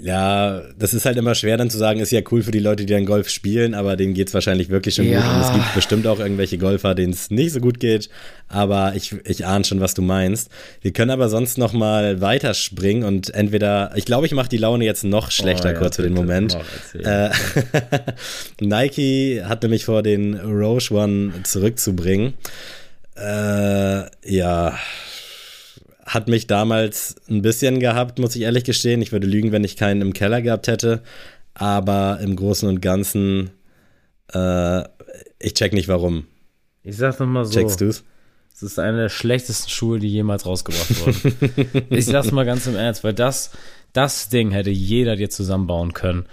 [SPEAKER 1] ja, das ist halt immer schwer dann zu sagen, ist ja cool für die Leute, die dann Golf spielen, aber denen geht's wahrscheinlich wirklich schon ja. gut. Und es gibt bestimmt auch irgendwelche Golfer, denen es nicht so gut geht. Aber ich, ich ahne schon, was du meinst. Wir können aber sonst noch mal weiterspringen und entweder, ich glaube, ich mache die Laune jetzt noch schlechter oh, ja, kurz für den Moment. Äh, Nike hat nämlich vor, den Roche One zurückzubringen. Äh, ja hat mich damals ein bisschen gehabt, muss ich ehrlich gestehen. Ich würde lügen, wenn ich keinen im Keller gehabt hätte. Aber im Großen und Ganzen, äh, ich check nicht warum.
[SPEAKER 2] Ich sag noch mal so.
[SPEAKER 1] Checkst du's?
[SPEAKER 2] Es ist eine der schlechtesten Schuhe, die jemals rausgebracht wurden. ich sag's mal ganz im Ernst, weil das, das Ding hätte jeder dir zusammenbauen können.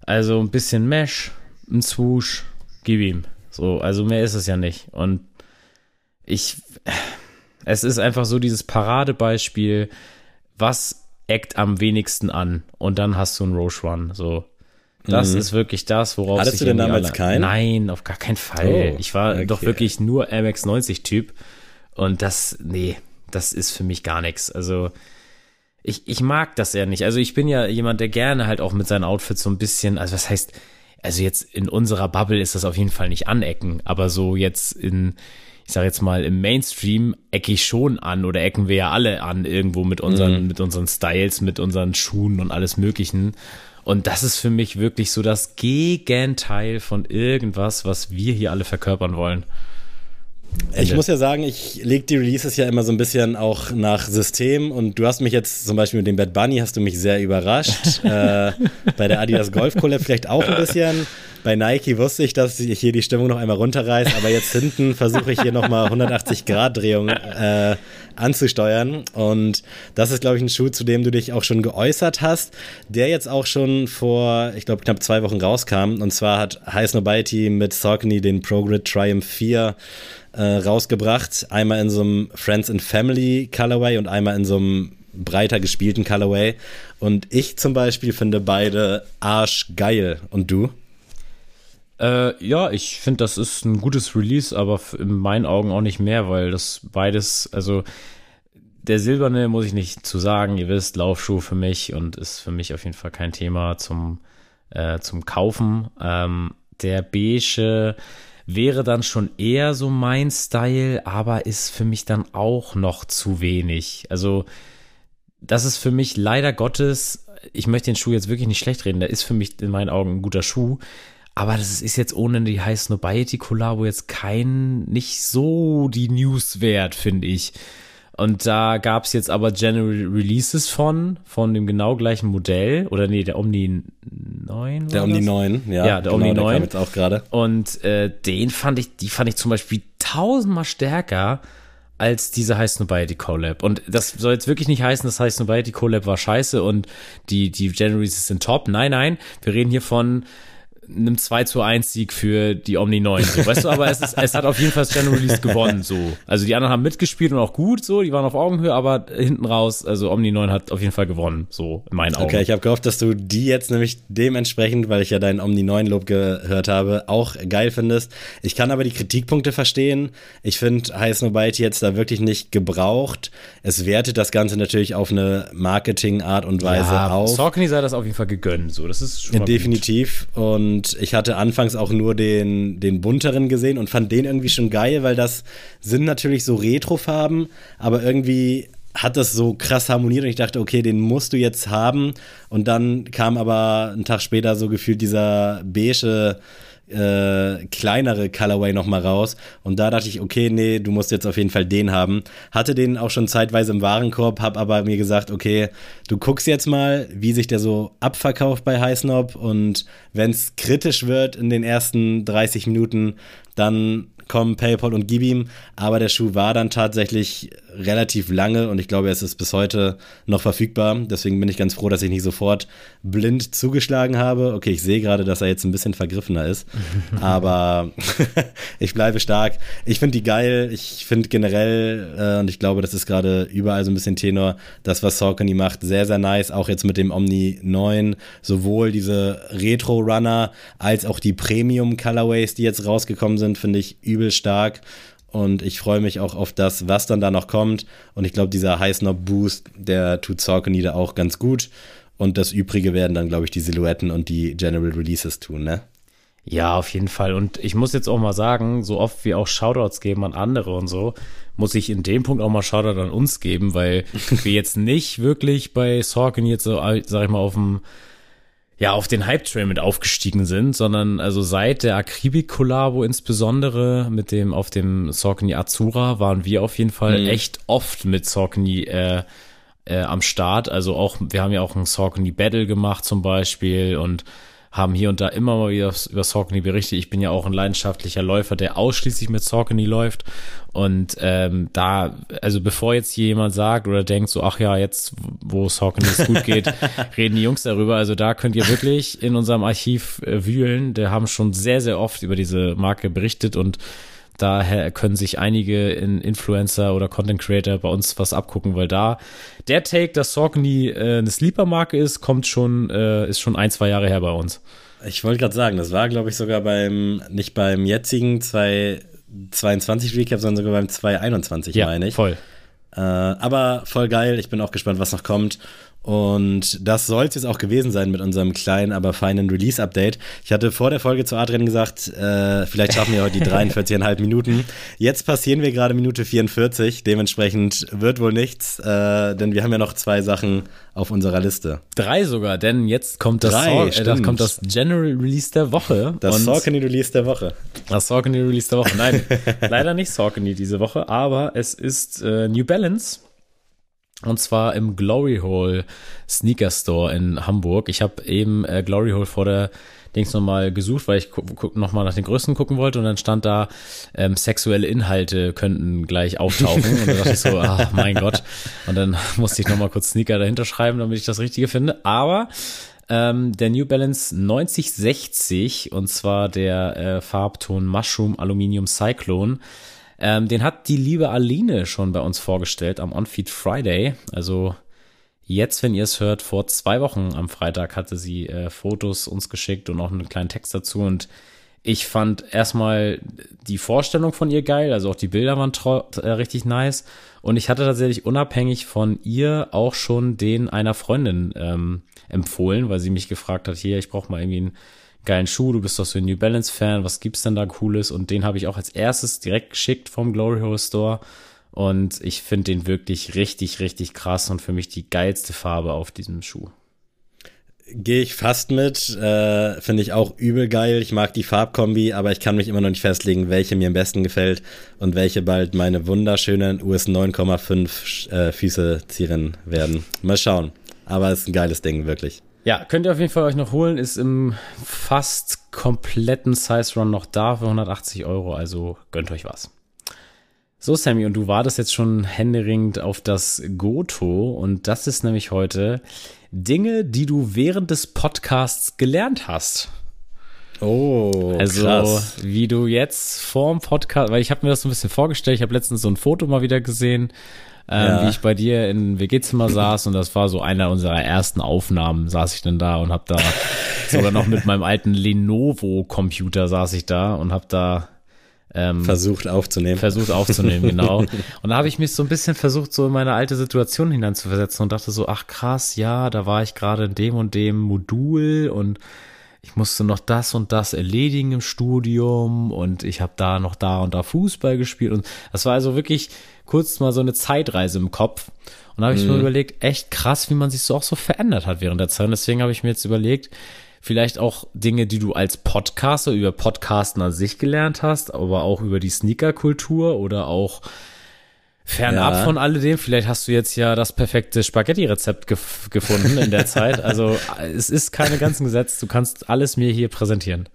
[SPEAKER 2] Also ein bisschen Mesh, ein Swoosh, gib ihm. So, also mehr ist es ja nicht. Und ich, es ist einfach so dieses Paradebeispiel, was eckt am wenigsten an und dann hast du einen Roche One. So, das mhm. ist wirklich das, worauf
[SPEAKER 1] Hattest du denn damals keinen?
[SPEAKER 2] Nein, auf gar keinen Fall. Oh, ich war okay. doch wirklich nur MX90-Typ und das, nee, das ist für mich gar nichts. Also, ich, ich mag das ja nicht. Also, ich bin ja jemand, der gerne halt auch mit seinen Outfits so ein bisschen, also was heißt, also jetzt in unserer Bubble ist das auf jeden Fall nicht anecken, aber so jetzt in, ich sage jetzt mal, im Mainstream ecke ich schon an oder ecken wir ja alle an irgendwo mit unseren, mhm. mit unseren Styles, mit unseren Schuhen und alles Möglichen. Und das ist für mich wirklich so das Gegenteil von irgendwas, was wir hier alle verkörpern wollen.
[SPEAKER 1] Ich muss ja sagen, ich lege die Releases ja immer so ein bisschen auch nach System und du hast mich jetzt zum Beispiel mit dem Bad Bunny hast du mich sehr überrascht. äh, bei der Adidas Golf Collab vielleicht auch ein bisschen. Bei Nike wusste ich, dass ich hier die Stimmung noch einmal runterreiße, aber jetzt hinten versuche ich hier nochmal 180 Grad Drehung äh, anzusteuern. Und das ist, glaube ich, ein Schuh, zu dem du dich auch schon geäußert hast, der jetzt auch schon vor, ich glaube, knapp zwei Wochen rauskam. Und zwar hat High Nobiety mit Saucony den ProGrid Triumph 4 äh, rausgebracht. Einmal in so einem Friends and Family Colorway und einmal in so einem breiter gespielten Colorway. Und ich zum Beispiel finde beide arschgeil. Und du?
[SPEAKER 2] Äh, ja, ich finde, das ist ein gutes Release, aber in meinen Augen auch nicht mehr, weil das beides, also der silberne muss ich nicht zu sagen, ihr wisst, Laufschuh für mich und ist für mich auf jeden Fall kein Thema zum, äh, zum Kaufen. Ähm, der beige wäre dann schon eher so mein Style, aber ist für mich dann auch noch zu wenig. Also, das ist für mich leider Gottes, ich möchte den Schuh jetzt wirklich nicht schlecht reden, der ist für mich in meinen Augen ein guter Schuh, aber das ist jetzt ohne die High Snobiety Collabo jetzt kein, nicht so die News wert, finde ich. Und da gab es jetzt aber General Releases von, von dem genau gleichen Modell. Oder nee, der Omni 9.
[SPEAKER 1] Der Omni das? 9, ja.
[SPEAKER 2] Ja, der genau, Omni 9. Der kam
[SPEAKER 1] jetzt auch gerade.
[SPEAKER 2] Und äh, den fand ich, die fand ich zum Beispiel tausendmal stärker als diese High Snobiety Collab. Und das soll jetzt wirklich nicht heißen, dass High Snobiety Collab war scheiße und die, die General Releases sind top. Nein, nein. Wir reden hier von einem 2 zu 1 Sieg für die Omni 9. So, weißt du, aber es, ist, es hat auf jeden Fall das General Release gewonnen. So. Also die anderen haben mitgespielt und auch gut, so, die waren auf Augenhöhe, aber hinten raus, also Omni 9 hat auf jeden Fall gewonnen, so in meinen Augen.
[SPEAKER 1] Okay, ich habe gehofft, dass du die jetzt nämlich dementsprechend, weil ich ja deinen Omni 9 Lob gehört habe, auch geil findest. Ich kann aber die Kritikpunkte verstehen. Ich finde High Snowbite jetzt da wirklich nicht gebraucht. Es wertet das Ganze natürlich auf eine Marketing-Art und Weise ja, auf.
[SPEAKER 2] Saucony sei das auf jeden Fall gegönnt, so, das ist schon
[SPEAKER 1] mal Definitiv. Gut. Und und ich hatte anfangs auch nur den, den bunteren gesehen und fand den irgendwie schon geil, weil das sind natürlich so Retrofarben, aber irgendwie hat das so krass harmoniert und ich dachte, okay, den musst du jetzt haben. Und dann kam aber einen Tag später so gefühlt dieser beige äh, kleinere Colorway nochmal raus. Und da dachte ich, okay, nee, du musst jetzt auf jeden Fall den haben. Hatte den auch schon zeitweise im Warenkorb, hab aber mir gesagt, okay, du guckst jetzt mal, wie sich der so abverkauft bei Highsnob und wenn es kritisch wird in den ersten 30 Minuten, dann komm, PayPal und gib ihm. Aber der Schuh war dann tatsächlich relativ lange und ich glaube, es ist bis heute noch verfügbar. Deswegen bin ich ganz froh, dass ich nicht sofort blind zugeschlagen habe. Okay, ich sehe gerade, dass er jetzt ein bisschen vergriffener ist, aber ich bleibe stark. Ich finde die geil. Ich finde generell, äh, und ich glaube, das ist gerade überall so ein bisschen Tenor, das, was Saucony macht, sehr, sehr nice. Auch jetzt mit dem Omni 9, sowohl diese Retro-Runner als auch die Premium-Colorways, die jetzt rausgekommen sind, finde ich übel stark. Und ich freue mich auch auf das, was dann da noch kommt. Und ich glaube, dieser High Snob Boost, der tut Saucony da auch ganz gut. Und das Übrige werden dann, glaube ich, die Silhouetten und die General Releases tun, ne?
[SPEAKER 2] Ja, auf jeden Fall. Und ich muss jetzt auch mal sagen, so oft wir auch Shoutouts geben an andere und so, muss ich in dem Punkt auch mal Shoutout an uns geben, weil wir jetzt nicht wirklich bei Sorkin jetzt so, sag ich mal, auf dem ja auf den Hype-Trail mit aufgestiegen sind, sondern also seit der Akribik-Kollabo insbesondere mit dem auf dem Saucony Azura waren wir auf jeden Fall mhm. echt oft mit Saucony äh, äh, am Start. Also auch, wir haben ja auch ein Saucony Battle gemacht zum Beispiel und haben hier und da immer mal wieder über Saucony berichtet. Ich bin ja auch ein leidenschaftlicher Läufer, der ausschließlich mit Saucony läuft. Und ähm, da, also bevor jetzt hier jemand sagt oder denkt so, ach ja, jetzt, wo Saucony es gut geht, reden die Jungs darüber. Also da könnt ihr wirklich in unserem Archiv äh, wühlen. Der haben schon sehr, sehr oft über diese Marke berichtet und Daher können sich einige Influencer oder Content Creator bei uns was abgucken, weil da der Take, dass Saucony äh, eine Sleeper-Marke ist, kommt schon, äh, ist schon ein, zwei Jahre her bei uns.
[SPEAKER 1] Ich wollte gerade sagen, das war, glaube ich, sogar beim, nicht beim jetzigen 2022 Recap, sondern sogar beim 2021, ja, meine ich.
[SPEAKER 2] voll.
[SPEAKER 1] Äh, aber voll geil, ich bin auch gespannt, was noch kommt. Und das soll es jetzt auch gewesen sein mit unserem kleinen, aber feinen Release-Update. Ich hatte vor der Folge zu Adrian gesagt, äh, vielleicht schaffen wir heute die 43,5 Minuten. Jetzt passieren wir gerade Minute 44. Dementsprechend wird wohl nichts, äh, denn wir haben ja noch zwei Sachen auf unserer Liste.
[SPEAKER 2] Drei sogar, denn jetzt kommt das, Drei, Saw, äh, kommt das General Release der Woche.
[SPEAKER 1] Das Saucony Release der Woche.
[SPEAKER 2] Das Saucony Release der Woche. Nein, leider nicht Saucony diese Woche, aber es ist äh, New Balance und zwar im Glory Hole Sneaker Store in Hamburg. Ich habe eben äh, Glory Hole vor der Dings nochmal gesucht, weil ich nochmal nach den Größen gucken wollte und dann stand da, ähm, sexuelle Inhalte könnten gleich auftauchen. und dann dachte ich so, ach mein Gott. Und dann musste ich nochmal kurz Sneaker dahinter schreiben, damit ich das Richtige finde. Aber ähm, der New Balance 9060 und zwar der äh, Farbton Mushroom Aluminium Cyclone ähm, den hat die liebe Aline schon bei uns vorgestellt am On-Feed Friday. Also jetzt, wenn ihr es hört, vor zwei Wochen am Freitag hatte sie äh, Fotos uns geschickt und auch einen kleinen Text dazu. Und ich fand erstmal die Vorstellung von ihr geil, also auch die Bilder waren äh, richtig nice. Und ich hatte tatsächlich unabhängig von ihr auch schon den einer Freundin ähm, empfohlen, weil sie mich gefragt hat, hier, ich brauche mal irgendwie einen geilen Schuh, du bist doch so ein New Balance Fan, was gibt's denn da cooles? Und den habe ich auch als erstes direkt geschickt vom Glory Hole Store. Und ich finde den wirklich richtig, richtig krass und für mich die geilste Farbe auf diesem Schuh.
[SPEAKER 1] Gehe ich fast mit, äh, finde ich auch übel geil. Ich mag die Farbkombi, aber ich kann mich immer noch nicht festlegen, welche mir am besten gefällt und welche bald meine wunderschönen US 9,5 äh, Füße zieren werden. Mal schauen. Aber es ist ein geiles Ding, wirklich.
[SPEAKER 2] Ja, könnt ihr auf jeden Fall euch noch holen. Ist im fast kompletten Size Run noch da für 180 Euro. Also gönnt euch was. So, Sammy, und du wartest jetzt schon händeringend auf das Goto. Und das ist nämlich heute Dinge, die du während des Podcasts gelernt hast.
[SPEAKER 1] Oh,
[SPEAKER 2] also krass. wie du jetzt vorm Podcast, weil ich habe mir das so ein bisschen vorgestellt, ich habe letztens so ein Foto mal wieder gesehen ähm, ja. wie ich bei dir in WG-Zimmer saß und das war so einer unserer ersten Aufnahmen, saß ich dann da und hab da sogar noch mit meinem alten Lenovo-Computer saß ich da und hab da
[SPEAKER 1] ähm, versucht aufzunehmen.
[SPEAKER 2] Versucht aufzunehmen, genau. Und da habe ich mich so ein bisschen versucht, so in meine alte Situation hineinzuversetzen und dachte so, ach krass, ja, da war ich gerade in dem und dem Modul und ich musste noch das und das erledigen im Studium und ich habe da noch da und da Fußball gespielt und das war also wirklich kurz mal so eine Zeitreise im Kopf. Und da habe ich mhm. mir überlegt, echt krass, wie man sich so auch so verändert hat während der Zeit. Und deswegen habe ich mir jetzt überlegt, vielleicht auch Dinge, die du als Podcaster über Podcasten an sich gelernt hast, aber auch über die Sneaker-Kultur oder auch fernab ja. von alledem. Vielleicht hast du jetzt ja das perfekte Spaghetti-Rezept gef gefunden in der Zeit. Also es ist keine ganzen Gesetze. Du kannst alles mir hier präsentieren.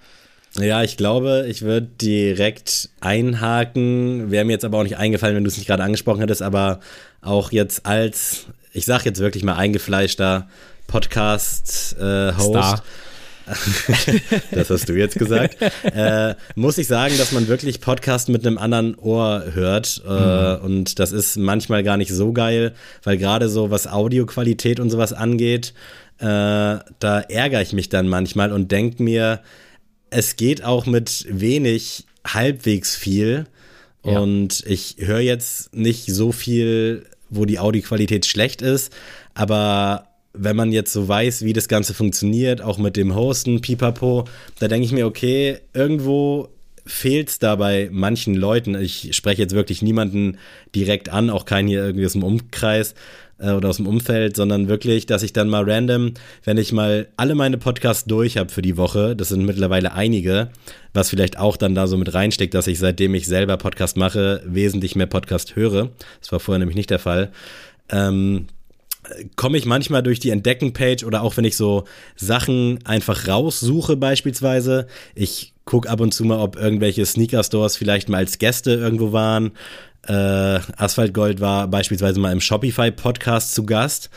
[SPEAKER 1] Ja, ich glaube, ich würde direkt einhaken. Wäre mir jetzt aber auch nicht eingefallen, wenn du es nicht gerade angesprochen hättest, aber auch jetzt als, ich sag jetzt wirklich mal eingefleischter Podcast-Host. Äh, das hast du jetzt gesagt. äh, muss ich sagen, dass man wirklich Podcast mit einem anderen Ohr hört. Äh, mhm. Und das ist manchmal gar nicht so geil, weil gerade so was Audioqualität und sowas angeht, äh, da ärgere ich mich dann manchmal und denke mir, es geht auch mit wenig halbwegs viel. Ja. Und ich höre jetzt nicht so viel, wo die Audioqualität schlecht ist, aber wenn man jetzt so weiß, wie das Ganze funktioniert, auch mit dem Hosten, pipapo, da denke ich mir, okay, irgendwo fehlt es da bei manchen Leuten. Ich spreche jetzt wirklich niemanden direkt an, auch keinen hier irgendwie aus dem Umkreis, äh, oder aus dem Umfeld, sondern wirklich, dass ich dann mal random, wenn ich mal alle meine Podcasts durch habe für die Woche, das sind mittlerweile einige, was vielleicht auch dann da so mit reinsteckt, dass ich seitdem ich selber Podcast mache, wesentlich mehr Podcast höre. Das war vorher nämlich nicht der Fall. Ähm, komme ich manchmal durch die Entdecken-Page oder auch wenn ich so Sachen einfach raussuche beispielsweise. Ich gucke ab und zu mal, ob irgendwelche Sneaker-Stores vielleicht mal als Gäste irgendwo waren äh, Asphaltgold war beispielsweise mal im Shopify-Podcast zu Gast.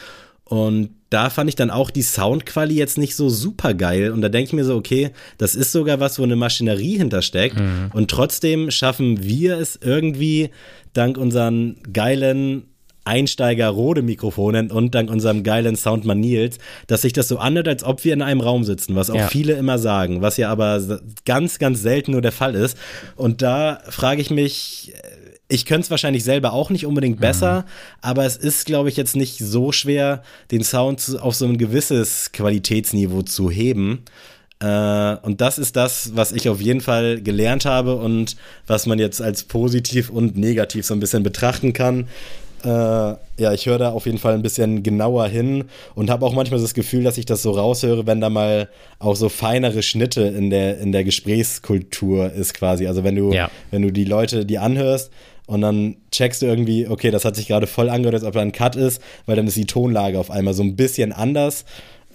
[SPEAKER 1] Und da fand ich dann auch die Soundqualität jetzt nicht so super geil. Und da denke ich mir so, okay, das ist sogar was, wo eine Maschinerie hintersteckt. Mhm. Und trotzdem schaffen wir es irgendwie dank unseren geilen Einsteiger-Rode-Mikrofonen und dank unserem geilen Soundmann Nils, dass sich das so anhört, als ob wir in einem Raum sitzen, was auch ja. viele immer sagen, was ja aber ganz, ganz selten nur der Fall ist. Und da frage ich mich, ich könnte es wahrscheinlich selber auch nicht unbedingt besser, mhm. aber es ist, glaube ich, jetzt nicht so schwer, den Sound auf so ein gewisses Qualitätsniveau zu heben. Äh, und das ist das, was ich auf jeden Fall gelernt habe und was man jetzt als positiv und negativ so ein bisschen betrachten kann. Äh, ja, ich höre da auf jeden Fall ein bisschen genauer hin und habe auch manchmal das Gefühl, dass ich das so raushöre, wenn da mal auch so feinere Schnitte in der, in der Gesprächskultur ist quasi. Also wenn du, ja. wenn du die Leute, die anhörst, und dann checkst du irgendwie, okay, das hat sich gerade voll angehört, als ob da ein Cut ist, weil dann ist die Tonlage auf einmal so ein bisschen anders.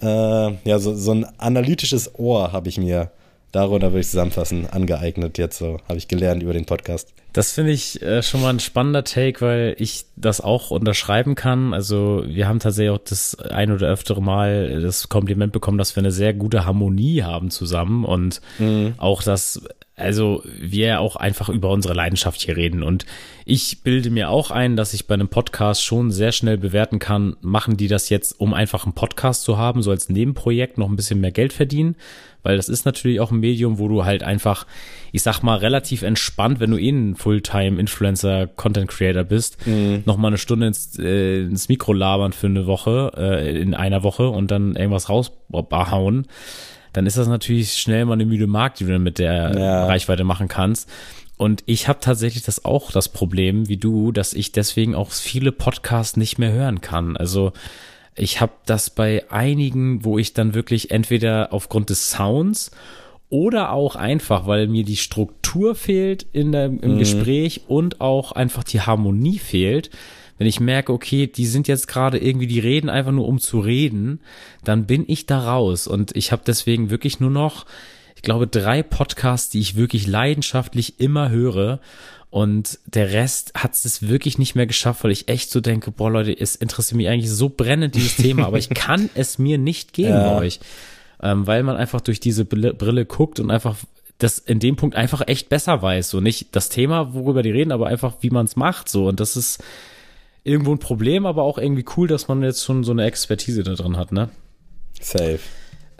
[SPEAKER 1] Äh, ja, so, so ein analytisches Ohr habe ich mir darunter würde ich zusammenfassen, angeeignet jetzt so, habe ich gelernt über den Podcast.
[SPEAKER 2] Das finde ich äh, schon mal ein spannender Take, weil ich das auch unterschreiben kann. Also wir haben tatsächlich auch das ein oder öftere Mal das Kompliment bekommen, dass wir eine sehr gute Harmonie haben zusammen und mhm. auch das also wir auch einfach über unsere Leidenschaft hier reden. Und ich bilde mir auch ein, dass ich bei einem Podcast schon sehr schnell bewerten kann, machen die das jetzt, um einfach einen Podcast zu haben, so als Nebenprojekt noch ein bisschen mehr Geld verdienen. Weil das ist natürlich auch ein Medium, wo du halt einfach, ich sag mal, relativ entspannt, wenn du eh ein Fulltime-Influencer, Content-Creator bist, mhm. noch mal eine Stunde ins, äh, ins Mikro labern für eine Woche, äh, in einer Woche und dann irgendwas raushauen dann ist das natürlich schnell mal eine müde Markt, die du dann mit der ja. Reichweite machen kannst. Und ich habe tatsächlich das auch das Problem wie du, dass ich deswegen auch viele Podcasts nicht mehr hören kann. Also ich habe das bei einigen, wo ich dann wirklich entweder aufgrund des Sounds oder auch einfach, weil mir die Struktur fehlt in der, im mhm. Gespräch und auch einfach die Harmonie fehlt, wenn ich merke, okay, die sind jetzt gerade irgendwie, die reden einfach nur um zu reden, dann bin ich da raus. Und ich habe deswegen wirklich nur noch, ich glaube, drei Podcasts, die ich wirklich leidenschaftlich immer höre. Und der Rest hat es wirklich nicht mehr geschafft, weil ich echt so denke, boah Leute, es interessiert mich eigentlich so brennend dieses Thema, aber ich kann es mir nicht geben ja. bei euch. Ähm, weil man einfach durch diese Brille, guckt und einfach das in dem Punkt einfach echt besser weiß. So nicht das Thema, worüber die reden, aber einfach, wie man es macht. So. Und das ist, irgendwo ein Problem, aber auch irgendwie cool, dass man jetzt schon so eine Expertise da drin hat, ne?
[SPEAKER 1] Safe.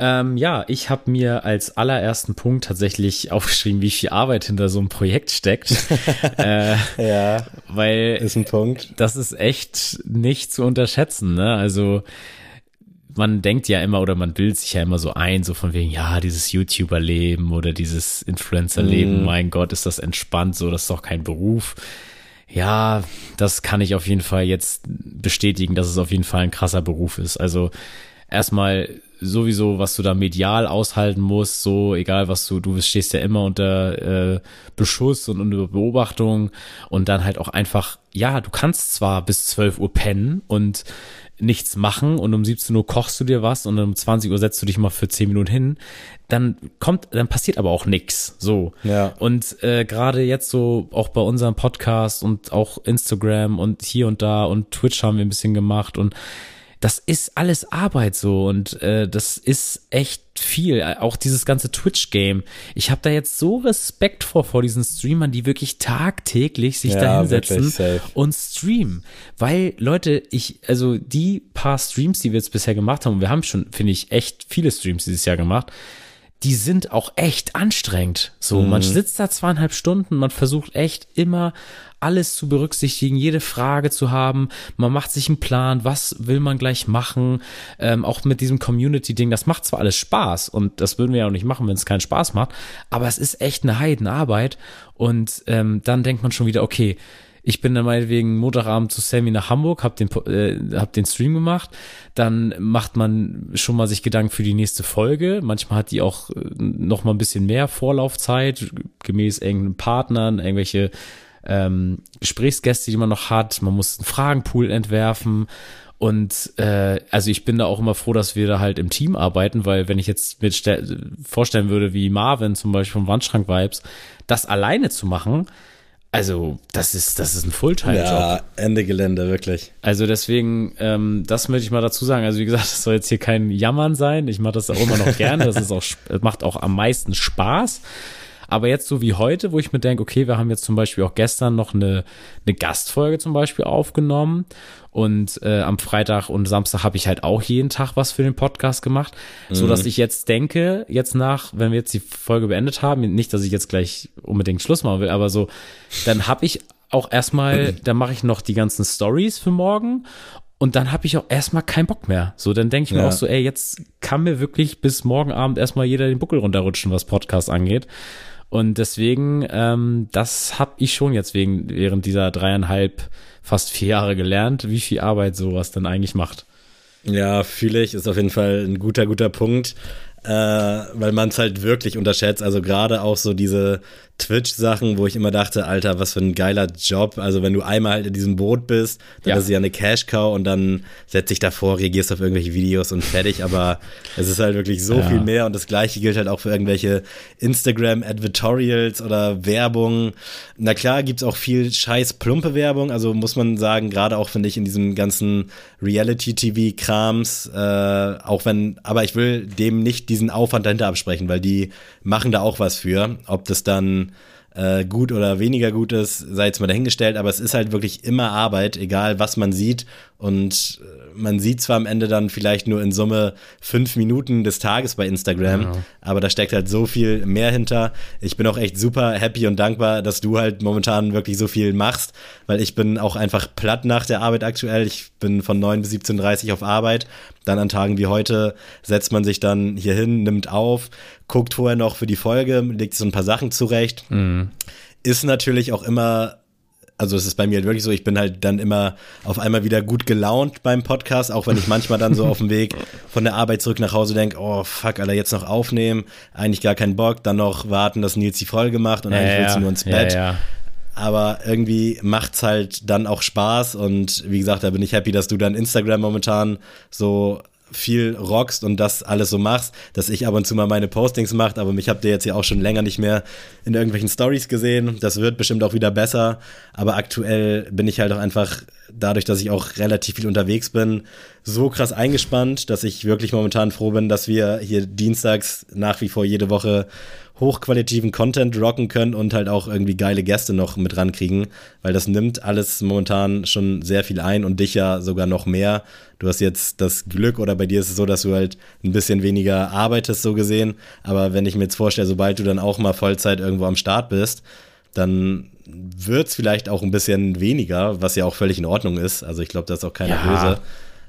[SPEAKER 2] Ähm, ja, ich habe mir als allerersten Punkt tatsächlich aufgeschrieben, wie viel Arbeit hinter so einem Projekt steckt.
[SPEAKER 1] äh, ja,
[SPEAKER 2] weil
[SPEAKER 1] ist ein Punkt.
[SPEAKER 2] Das ist echt nicht zu unterschätzen. Ne? Also man denkt ja immer oder man bildet sich ja immer so ein, so von wegen, ja, dieses YouTuber-Leben oder dieses Influencer-Leben, mm. mein Gott, ist das entspannt, so, das ist doch kein Beruf. Ja, das kann ich auf jeden Fall jetzt bestätigen, dass es auf jeden Fall ein krasser Beruf ist. Also erstmal sowieso, was du da medial aushalten musst, so egal was du, du stehst ja immer unter äh, Beschuss und unter Beobachtung und dann halt auch einfach, ja, du kannst zwar bis 12 Uhr pennen und nichts machen und um 17 Uhr kochst du dir was und um 20 Uhr setzt du dich mal für 10 Minuten hin, dann kommt, dann passiert aber auch nix. So.
[SPEAKER 1] Ja.
[SPEAKER 2] Und äh, gerade jetzt so auch bei unserem Podcast und auch Instagram und hier und da und Twitch haben wir ein bisschen gemacht und das ist alles Arbeit so und äh, das ist echt viel. Auch dieses ganze Twitch-Game. Ich habe da jetzt so Respekt vor vor diesen Streamern, die wirklich tagtäglich sich ja, da hinsetzen und streamen. Weil, Leute, ich, also die paar Streams, die wir jetzt bisher gemacht haben, und wir haben schon, finde ich, echt viele Streams dieses Jahr gemacht, die sind auch echt anstrengend. So, mhm. man sitzt da zweieinhalb Stunden, man versucht echt immer alles zu berücksichtigen, jede Frage zu haben. Man macht sich einen Plan, was will man gleich machen. Ähm, auch mit diesem Community-Ding, das macht zwar alles Spaß und das würden wir ja auch nicht machen, wenn es keinen Spaß macht, aber es ist echt eine Heidenarbeit. Und ähm, dann denkt man schon wieder, okay, ich bin dann meinetwegen Montagabend zu Sammy nach Hamburg, hab den, äh, hab den Stream gemacht. Dann macht man schon mal sich Gedanken für die nächste Folge. Manchmal hat die auch äh, noch mal ein bisschen mehr Vorlaufzeit, gemäß irgendeinen Partnern, irgendwelche ähm, Gesprächsgäste, die man noch hat. Man muss einen Fragenpool entwerfen. Und äh, also ich bin da auch immer froh, dass wir da halt im Team arbeiten, weil wenn ich jetzt mir vorstellen würde, wie Marvin zum Beispiel vom Wandschrank Vibes, das alleine zu machen, also das ist das ist ein Fulltime-Job. Ja,
[SPEAKER 1] Ende Gelände wirklich.
[SPEAKER 2] Also deswegen, ähm, das möchte ich mal dazu sagen. Also wie gesagt, das soll jetzt hier kein Jammern sein. Ich mache das auch immer noch gerne. Das ist auch macht auch am meisten Spaß. Aber jetzt so wie heute, wo ich mir denke, okay, wir haben jetzt zum Beispiel auch gestern noch eine, eine Gastfolge zum Beispiel aufgenommen und äh, am Freitag und Samstag habe ich halt auch jeden Tag was für den Podcast gemacht, mhm. so dass ich jetzt denke, jetzt nach, wenn wir jetzt die Folge beendet haben, nicht, dass ich jetzt gleich unbedingt Schluss machen will, aber so, dann habe ich auch erstmal, da mache ich noch die ganzen Stories für morgen und dann habe ich auch erstmal keinen Bock mehr. So, dann denke ich mir auch so, ey, jetzt kann mir wirklich bis morgen Abend erstmal jeder den Buckel runterrutschen, was Podcast angeht. Und deswegen, ähm, das habe ich schon jetzt wegen während dieser dreieinhalb, fast vier Jahre gelernt, wie viel Arbeit sowas dann eigentlich macht.
[SPEAKER 1] Ja, fühle ich, ist auf jeden Fall ein guter, guter Punkt äh, weil man es halt wirklich unterschätzt. Also gerade auch so diese Twitch-Sachen, wo ich immer dachte, Alter, was für ein geiler Job. Also wenn du einmal halt in diesem Boot bist, dann ja. ist es ja eine Cash-Cow und dann setzt dich davor, reagierst auf irgendwelche Videos und fertig. Aber es ist halt wirklich so ja. viel mehr und das gleiche gilt halt auch für irgendwelche Instagram-Advertorials oder Werbung. Na klar, gibt's auch viel scheiß plumpe Werbung. Also muss man sagen, gerade auch finde ich in diesem ganzen Reality-TV-Krams, äh, auch wenn, aber ich will dem nicht diesen Aufwand dahinter absprechen, weil die machen da auch was für. Ob das dann äh, gut oder weniger gut ist, sei jetzt mal dahingestellt, aber es ist halt wirklich immer Arbeit, egal was man sieht. Und äh, man sieht zwar am Ende dann vielleicht nur in Summe fünf Minuten des Tages bei Instagram, ja. aber da steckt halt so viel mehr hinter. Ich bin auch echt super happy und dankbar, dass du halt momentan wirklich so viel machst, weil ich bin auch einfach platt nach der Arbeit aktuell. Ich bin von 9 bis 17.30 Uhr auf Arbeit. Dann an Tagen wie heute setzt man sich dann hier hin, nimmt auf, guckt vorher noch für die Folge, legt so ein paar Sachen zurecht. Mhm. Ist natürlich auch immer also es ist bei mir halt wirklich so, ich bin halt dann immer auf einmal wieder gut gelaunt beim Podcast, auch wenn ich manchmal dann so auf dem Weg von der Arbeit zurück nach Hause denke, oh fuck, Alter, jetzt noch aufnehmen, eigentlich gar keinen Bock, dann noch warten, dass Nils die Folge macht und ja, eigentlich willst du nur ins Bett. Ja, ja. Aber irgendwie macht's halt dann auch Spaß und wie gesagt, da bin ich happy, dass du dann Instagram momentan so viel rockst und das alles so machst, dass ich ab und zu mal meine Postings macht, aber mich habt ihr jetzt ja auch schon länger nicht mehr in irgendwelchen Stories gesehen. Das wird bestimmt auch wieder besser, aber aktuell bin ich halt auch einfach dadurch, dass ich auch relativ viel unterwegs bin, so krass eingespannt, dass ich wirklich momentan froh bin, dass wir hier dienstags nach wie vor jede Woche hochqualitativen Content rocken können und halt auch irgendwie geile Gäste noch mit rankriegen, weil das nimmt alles momentan schon sehr viel ein und dich ja sogar noch mehr. Du hast jetzt das Glück oder bei dir ist es so, dass du halt ein bisschen weniger arbeitest, so gesehen. Aber wenn ich mir jetzt vorstelle, sobald du dann auch mal Vollzeit irgendwo am Start bist, dann wird es vielleicht auch ein bisschen weniger, was ja auch völlig in Ordnung ist. Also ich glaube, das ist auch keiner ja. böse.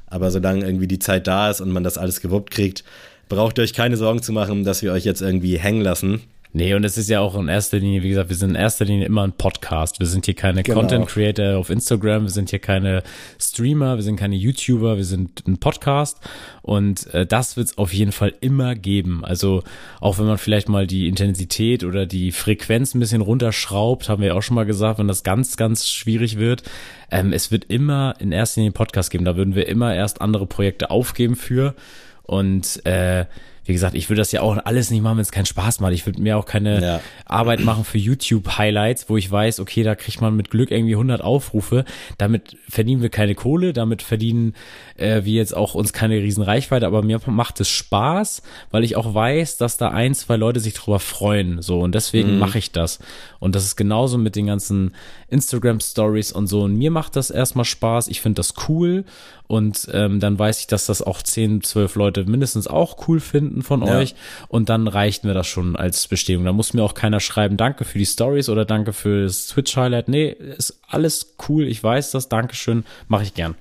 [SPEAKER 1] Aber solange irgendwie die Zeit da ist und man das alles gewuppt kriegt, braucht ihr euch keine Sorgen zu machen, dass wir euch jetzt irgendwie hängen lassen.
[SPEAKER 2] Nee, und es ist ja auch in erster Linie, wie gesagt, wir sind in erster Linie immer ein Podcast. Wir sind hier keine genau. Content Creator auf Instagram, wir sind hier keine Streamer, wir sind keine YouTuber, wir sind ein Podcast. Und äh, das wird es auf jeden Fall immer geben. Also auch wenn man vielleicht mal die Intensität oder die Frequenz ein bisschen runterschraubt, haben wir ja auch schon mal gesagt, wenn das ganz, ganz schwierig wird. Ähm, es wird immer in erster Linie Podcast geben. Da würden wir immer erst andere Projekte aufgeben für. Und äh, wie gesagt, ich würde das ja auch alles nicht machen, wenn es keinen Spaß macht. Ich würde mir auch keine ja. Arbeit machen für YouTube-Highlights, wo ich weiß, okay, da kriegt man mit Glück irgendwie 100 Aufrufe. Damit verdienen wir keine Kohle, damit verdienen äh, wir jetzt auch uns keine riesen Reichweite, aber mir macht es Spaß, weil ich auch weiß, dass da ein, zwei Leute sich drüber freuen. So, und deswegen mhm. mache ich das. Und das ist genauso mit den ganzen Instagram-Stories und so. Und mir macht das erstmal Spaß. Ich finde das cool. Und ähm, dann weiß ich, dass das auch 10, 12 Leute mindestens auch cool finden von ja. euch. Und dann reicht mir das schon als Bestätigung. Da muss mir auch keiner schreiben, danke für die Stories oder danke für das Twitch-Highlight. Nee, ist alles cool. Ich weiß das. Dankeschön. Mache ich gern.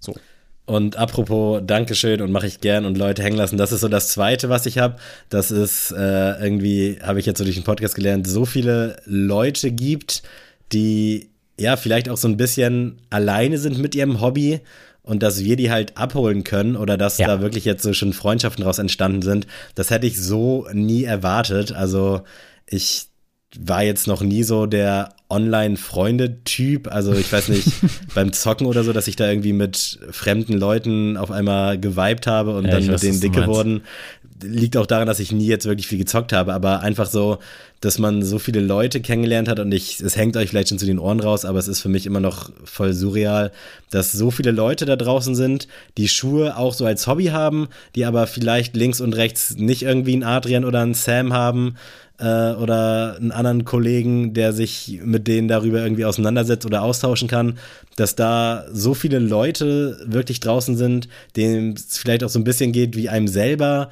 [SPEAKER 2] So.
[SPEAKER 1] Und apropos Dankeschön und mache ich gern und Leute hängen lassen, das ist so das Zweite, was ich habe. Das ist äh, irgendwie, habe ich jetzt so durch den Podcast gelernt, so viele Leute gibt, die ja vielleicht auch so ein bisschen alleine sind mit ihrem Hobby und dass wir die halt abholen können oder dass ja. da wirklich jetzt so schon Freundschaften daraus entstanden sind, das hätte ich so nie erwartet. Also ich war jetzt noch nie so der Online-Freunde-Typ. Also ich weiß nicht, beim Zocken oder so, dass ich da irgendwie mit fremden Leuten auf einmal geweibt habe und ja, dann mit denen dicke wurden. Liegt auch daran, dass ich nie jetzt wirklich viel gezockt habe, aber einfach so, dass man so viele Leute kennengelernt hat und ich, es hängt euch vielleicht schon zu den Ohren raus, aber es ist für mich immer noch voll surreal, dass so viele Leute da draußen sind, die Schuhe auch so als Hobby haben, die aber vielleicht links und rechts nicht irgendwie einen Adrian oder einen Sam haben äh, oder einen anderen Kollegen, der sich mit denen darüber irgendwie auseinandersetzt oder austauschen kann, dass da so viele Leute wirklich draußen sind, denen es vielleicht auch so ein bisschen geht wie einem selber.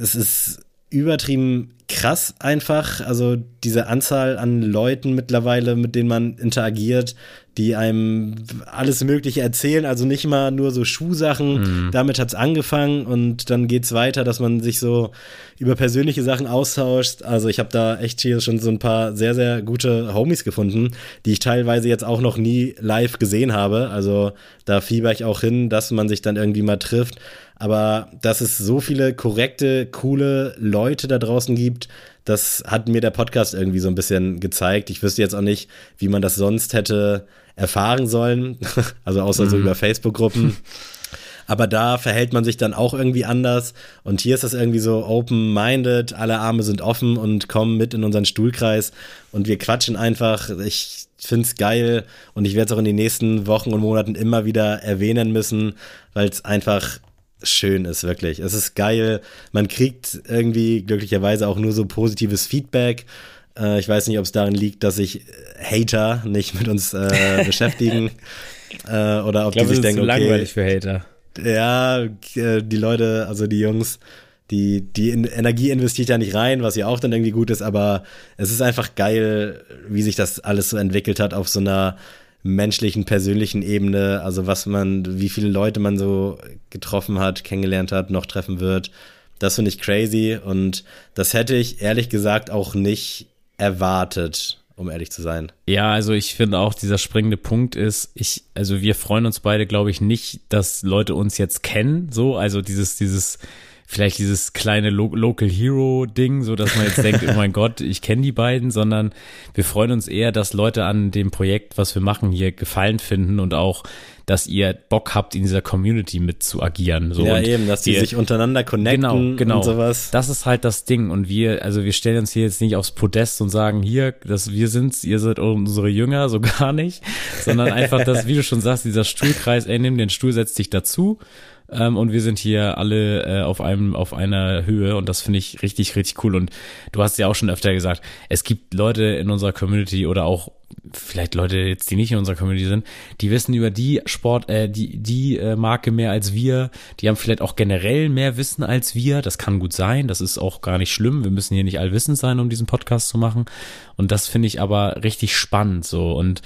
[SPEAKER 1] Es ist übertrieben krass einfach. Also diese Anzahl an Leuten mittlerweile, mit denen man interagiert, die einem alles Mögliche erzählen, also nicht mal nur so Schuhsachen. Mhm. Damit hat's angefangen und dann geht's weiter, dass man sich so über persönliche Sachen austauscht. Also ich habe da echt hier schon so ein paar sehr, sehr gute Homies gefunden, die ich teilweise jetzt auch noch nie live gesehen habe. Also da fieber ich auch hin, dass man sich dann irgendwie mal trifft. Aber dass es so viele korrekte, coole Leute da draußen gibt, das hat mir der Podcast irgendwie so ein bisschen gezeigt. Ich wüsste jetzt auch nicht, wie man das sonst hätte erfahren sollen. also außer mhm. so über Facebook-Gruppen. Aber da verhält man sich dann auch irgendwie anders. Und hier ist das irgendwie so open-minded, alle Arme sind offen und kommen mit in unseren Stuhlkreis und wir quatschen einfach. Ich finde es geil und ich werde es auch in den nächsten Wochen und Monaten immer wieder erwähnen müssen, weil es einfach schön ist, wirklich. Es ist geil. Man kriegt irgendwie glücklicherweise auch nur so positives Feedback. Äh, ich weiß nicht, ob es darin liegt, dass sich Hater nicht mit uns äh, beschäftigen. Äh, oder ob ich glaube, die sich denken, okay,
[SPEAKER 2] langweilig für Hater.
[SPEAKER 1] Ja, äh, die Leute, also die Jungs, die, die Energie investiert ja nicht rein, was ja auch dann irgendwie gut ist, aber es ist einfach geil, wie sich das alles so entwickelt hat auf so einer menschlichen, persönlichen Ebene, also was man, wie viele Leute man so getroffen hat, kennengelernt hat, noch treffen wird. Das finde ich crazy und das hätte ich ehrlich gesagt auch nicht erwartet um ehrlich zu sein.
[SPEAKER 2] Ja, also ich finde auch, dieser springende Punkt ist, ich, also wir freuen uns beide, glaube ich, nicht, dass Leute uns jetzt kennen, so, also dieses, dieses, vielleicht dieses kleine Lo Local Hero Ding, so dass man jetzt denkt, oh mein Gott, ich kenne die beiden, sondern wir freuen uns eher, dass Leute an dem Projekt, was wir machen, hier Gefallen finden und auch dass ihr Bock habt, in dieser Community mit zu agieren. So.
[SPEAKER 1] Ja,
[SPEAKER 2] und
[SPEAKER 1] eben, dass die sich untereinander connecten
[SPEAKER 2] genau, genau.
[SPEAKER 1] und sowas.
[SPEAKER 2] Das ist halt das Ding. Und wir, also wir stellen uns hier jetzt nicht aufs Podest und sagen, hier, dass wir sind's, ihr seid unsere Jünger, so gar nicht. Sondern einfach, dass, wie du schon sagst, dieser Stuhlkreis, ey, nimm den Stuhl, setz dich dazu ähm, und wir sind hier alle äh, auf einem auf einer Höhe und das finde ich richtig richtig cool. Und du hast ja auch schon öfter gesagt, es gibt Leute in unserer Community oder auch vielleicht Leute jetzt, die nicht in unserer Community sind, die wissen über die Sport, äh, die die äh, Marke mehr als wir, die haben vielleicht auch generell mehr Wissen als wir, das kann gut sein, das ist auch gar nicht schlimm, wir müssen hier nicht allwissend sein, um diesen Podcast zu machen. Und das finde ich aber richtig spannend so. Und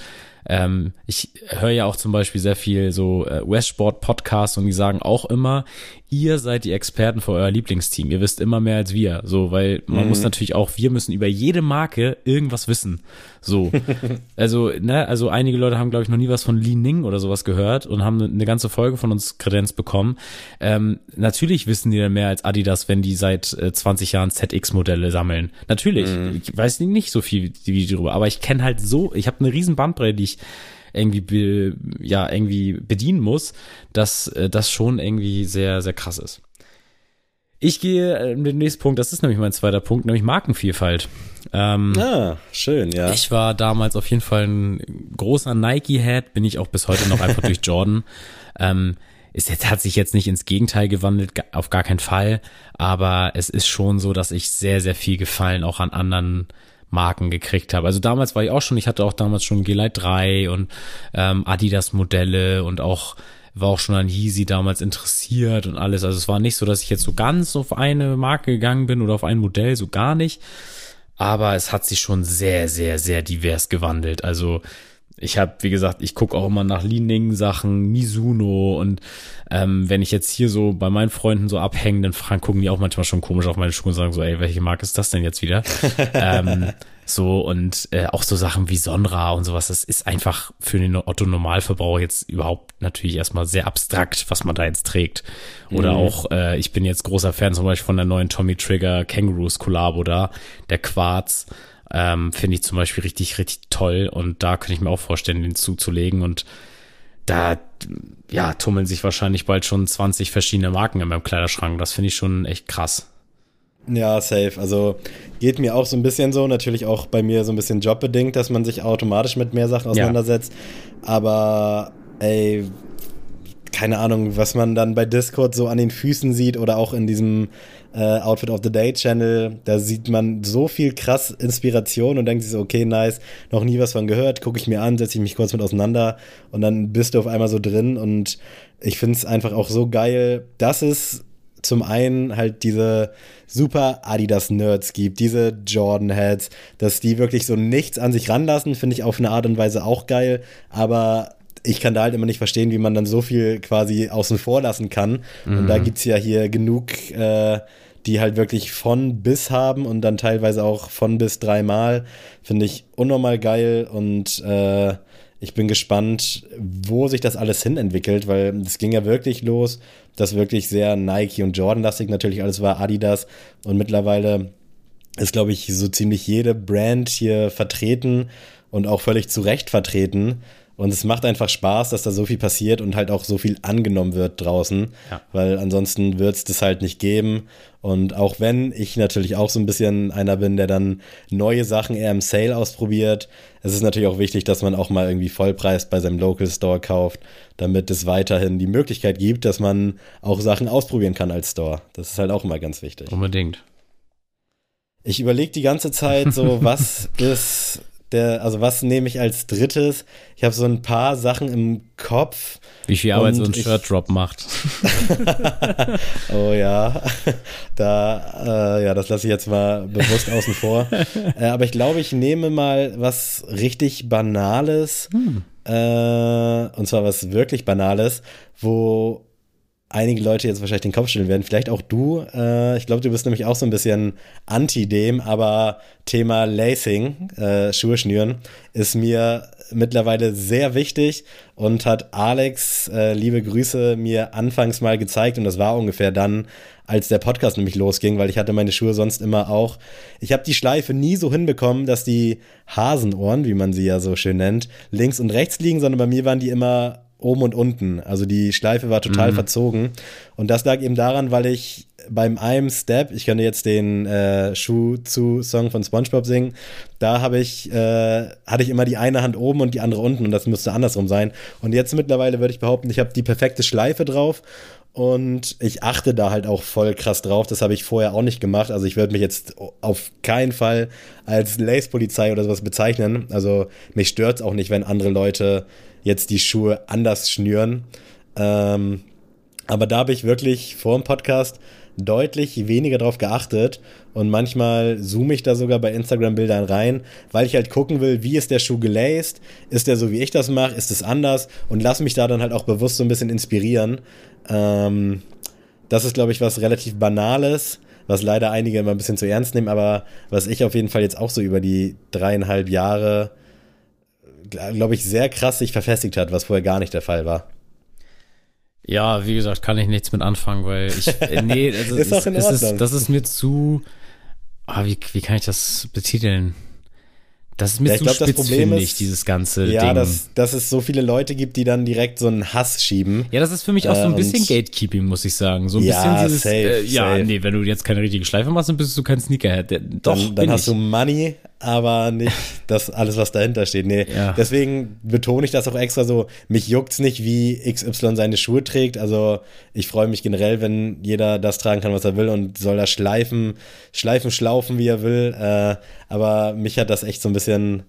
[SPEAKER 2] ähm, ich höre ja auch zum Beispiel sehr viel so äh, Westsport-Podcasts und die sagen auch immer, ihr seid die Experten für euer Lieblingsteam. Ihr wisst immer mehr als wir. So, weil man mhm. muss natürlich auch, wir müssen über jede Marke irgendwas wissen. So. also, ne, also einige Leute haben, glaube ich, noch nie was von Li Ning oder sowas gehört und haben eine ganze Folge von uns Kredenz bekommen. Ähm, natürlich wissen die dann mehr als Adidas, wenn die seit äh, 20 Jahren ZX-Modelle sammeln. Natürlich. Mhm. Ich weiß nicht so viel wie darüber, aber ich kenne halt so, ich habe eine riesen Bandbreite, die ich irgendwie be, ja irgendwie bedienen muss, dass äh, das schon irgendwie sehr sehr krass ist. Ich gehe äh, den nächsten Punkt, das ist nämlich mein zweiter Punkt, nämlich Markenvielfalt.
[SPEAKER 1] Ähm, ah, schön, ja.
[SPEAKER 2] Ich war damals auf jeden Fall ein großer Nike-Head, bin ich auch bis heute noch einfach durch Jordan. Ähm, ist jetzt, hat sich jetzt nicht ins Gegenteil gewandelt, auf gar keinen Fall, aber es ist schon so, dass ich sehr, sehr viel Gefallen auch an anderen Marken gekriegt habe. Also damals war ich auch schon, ich hatte auch damals schon G-Lite 3 und ähm, Adidas Modelle und auch war auch schon an Yeezy damals interessiert und alles. Also es war nicht so, dass ich jetzt so ganz auf eine Marke gegangen bin oder auf ein Modell, so gar nicht. Aber es hat sich schon sehr, sehr, sehr divers gewandelt. Also ich habe, wie gesagt, ich gucke auch immer nach Li-Ning-Sachen, Mizuno und ähm, wenn ich jetzt hier so bei meinen Freunden so abhänge, dann fragen, gucken die auch manchmal schon komisch auf meine Schuhe und sagen so, ey, welche Marke ist das denn jetzt wieder? ähm, so und äh, auch so Sachen wie Sonra und sowas, das ist einfach für den Otto-Normalverbraucher jetzt überhaupt natürlich erstmal sehr abstrakt, was man da jetzt trägt. Oder mhm. auch, äh, ich bin jetzt großer Fan zum Beispiel von der neuen Tommy Trigger Kangaroos Collabo da, der Quarz ähm, finde ich zum Beispiel richtig, richtig toll und da könnte ich mir auch vorstellen, den zuzulegen und da, ja, tummeln sich wahrscheinlich bald schon 20 verschiedene Marken in meinem Kleiderschrank. Das finde ich schon echt krass.
[SPEAKER 1] Ja, safe. Also geht mir auch so ein bisschen so, natürlich auch bei mir so ein bisschen jobbedingt, dass man sich automatisch mit mehr Sachen auseinandersetzt. Ja. Aber ey, keine Ahnung, was man dann bei Discord so an den Füßen sieht oder auch in diesem äh, Outfit of the Day Channel. Da sieht man so viel krass Inspiration und denkt sich so, okay, nice, noch nie was von gehört, gucke ich mir an, setze ich mich kurz mit auseinander und dann bist du auf einmal so drin und ich finde es einfach auch so geil, dass es zum einen halt diese super Adidas-Nerds gibt, diese Jordan-Heads, dass die wirklich so nichts an sich ranlassen, finde ich auf eine Art und Weise auch geil, aber ich kann da halt immer nicht verstehen, wie man dann so viel quasi außen vor lassen kann. Mhm. Und da mhm. gibt es ja hier genug, äh, die halt wirklich von bis haben und dann teilweise auch von bis dreimal. Finde ich unnormal geil und äh, ich bin gespannt, wo sich das alles hin entwickelt, weil es ging ja wirklich los, dass wirklich sehr Nike und Jordan-lastig natürlich alles war, Adidas und mittlerweile ist, glaube ich, so ziemlich jede Brand hier vertreten und auch völlig zu Recht vertreten. Und es macht einfach Spaß, dass da so viel passiert und halt auch so viel angenommen wird draußen, ja. weil ansonsten wird es das halt nicht geben. Und auch wenn ich natürlich auch so ein bisschen einer bin, der dann neue Sachen eher im Sale ausprobiert, es ist natürlich auch wichtig, dass man auch mal irgendwie Vollpreis bei seinem Local Store kauft, damit es weiterhin die Möglichkeit gibt, dass man auch Sachen ausprobieren kann als Store. Das ist halt auch immer ganz wichtig.
[SPEAKER 2] Unbedingt.
[SPEAKER 1] Ich überlege die ganze Zeit so, was ist der, also was nehme ich als drittes? Ich habe so ein paar Sachen im Kopf.
[SPEAKER 2] Wie viel Arbeit so ein Shirt-Drop macht.
[SPEAKER 1] oh ja, da, äh, ja, das lasse ich jetzt mal bewusst außen vor. Äh, aber ich glaube, ich nehme mal was richtig Banales. Hm. Äh, und zwar was wirklich Banales, wo einige Leute jetzt wahrscheinlich den Kopf schütteln werden. Vielleicht auch du. Äh, ich glaube, du bist nämlich auch so ein bisschen anti dem, aber Thema Lacing, äh, Schuhe schnüren, ist mir mittlerweile sehr wichtig und hat Alex, äh, liebe Grüße, mir anfangs mal gezeigt und das war ungefähr dann, als der Podcast nämlich losging, weil ich hatte meine Schuhe sonst immer auch. Ich habe die Schleife nie so hinbekommen, dass die Hasenohren, wie man sie ja so schön nennt, links und rechts liegen, sondern bei mir waren die immer oben und unten. Also die Schleife war total mhm. verzogen. Und das lag eben daran, weil ich beim einem Step, ich könnte jetzt den äh, Schuh zu Song von SpongeBob singen, da habe ich, äh, hatte ich immer die eine Hand oben und die andere unten und das müsste andersrum sein. Und jetzt mittlerweile würde ich behaupten, ich habe die perfekte Schleife drauf und ich achte da halt auch voll krass drauf. Das habe ich vorher auch nicht gemacht. Also ich würde mich jetzt auf keinen Fall als Lace-Polizei oder sowas bezeichnen. Also mich stört es auch nicht, wenn andere Leute jetzt die Schuhe anders schnüren. Ähm, aber da habe ich wirklich vor dem Podcast deutlich weniger drauf geachtet und manchmal zoome ich da sogar bei Instagram-Bildern rein, weil ich halt gucken will, wie ist der Schuh gelaced, ist der so, wie ich das mache, ist es anders und lass mich da dann halt auch bewusst so ein bisschen inspirieren. Ähm, das ist, glaube ich, was relativ Banales, was leider einige immer ein bisschen zu ernst nehmen, aber was ich auf jeden Fall jetzt auch so über die dreieinhalb Jahre glaube ich, sehr krass sich verfestigt hat, was vorher gar nicht der Fall war.
[SPEAKER 2] Ja, wie gesagt, kann ich nichts mit anfangen, weil ich, äh, nee, also ist ist, ist, ist, das ist mir zu, ah, wie, wie kann ich das betiteln? Das ist mir ja, zu glaub, spitz, finde ich, dieses ganze
[SPEAKER 1] ja,
[SPEAKER 2] Ding.
[SPEAKER 1] Ja, dass, dass es so viele Leute gibt, die dann direkt so einen Hass schieben.
[SPEAKER 2] Ja, das ist für mich auch so ein bisschen Gatekeeping, muss ich sagen. So ein ja, bisschen dieses, safe, äh, ja, safe. nee, wenn du jetzt keine richtige Schleife machst, dann bist du kein Sneakerhead.
[SPEAKER 1] Doch, dann, dann hast ich. du Money, aber nicht das alles, was dahinter steht. Nee, ja. deswegen betone ich das auch extra so. Mich juckt's nicht, wie XY seine Schuhe trägt. Also ich freue mich generell, wenn jeder das tragen kann, was er will und soll da schleifen, schleifen, schlaufen, wie er will. Äh, aber mich hat das echt so ein bisschen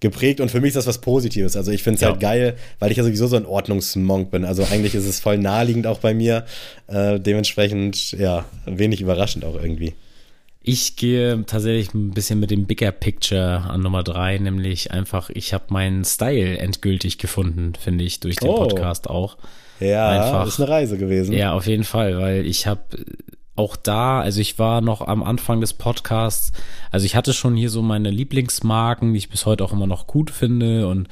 [SPEAKER 1] geprägt und für mich ist das was Positives. Also ich finde es ja. halt geil, weil ich ja sowieso so ein Ordnungsmonk bin. Also eigentlich ist es voll naheliegend auch bei mir. Äh, dementsprechend, ja, wenig überraschend auch irgendwie.
[SPEAKER 2] Ich gehe tatsächlich ein bisschen mit dem Bigger Picture an Nummer drei, nämlich einfach, ich habe meinen Style endgültig gefunden, finde ich, durch den oh. Podcast auch.
[SPEAKER 1] Ja, einfach, ist eine Reise gewesen.
[SPEAKER 2] Ja, auf jeden Fall, weil ich habe auch da, also ich war noch am Anfang des Podcasts, also ich hatte schon hier so meine Lieblingsmarken, die ich bis heute auch immer noch gut finde und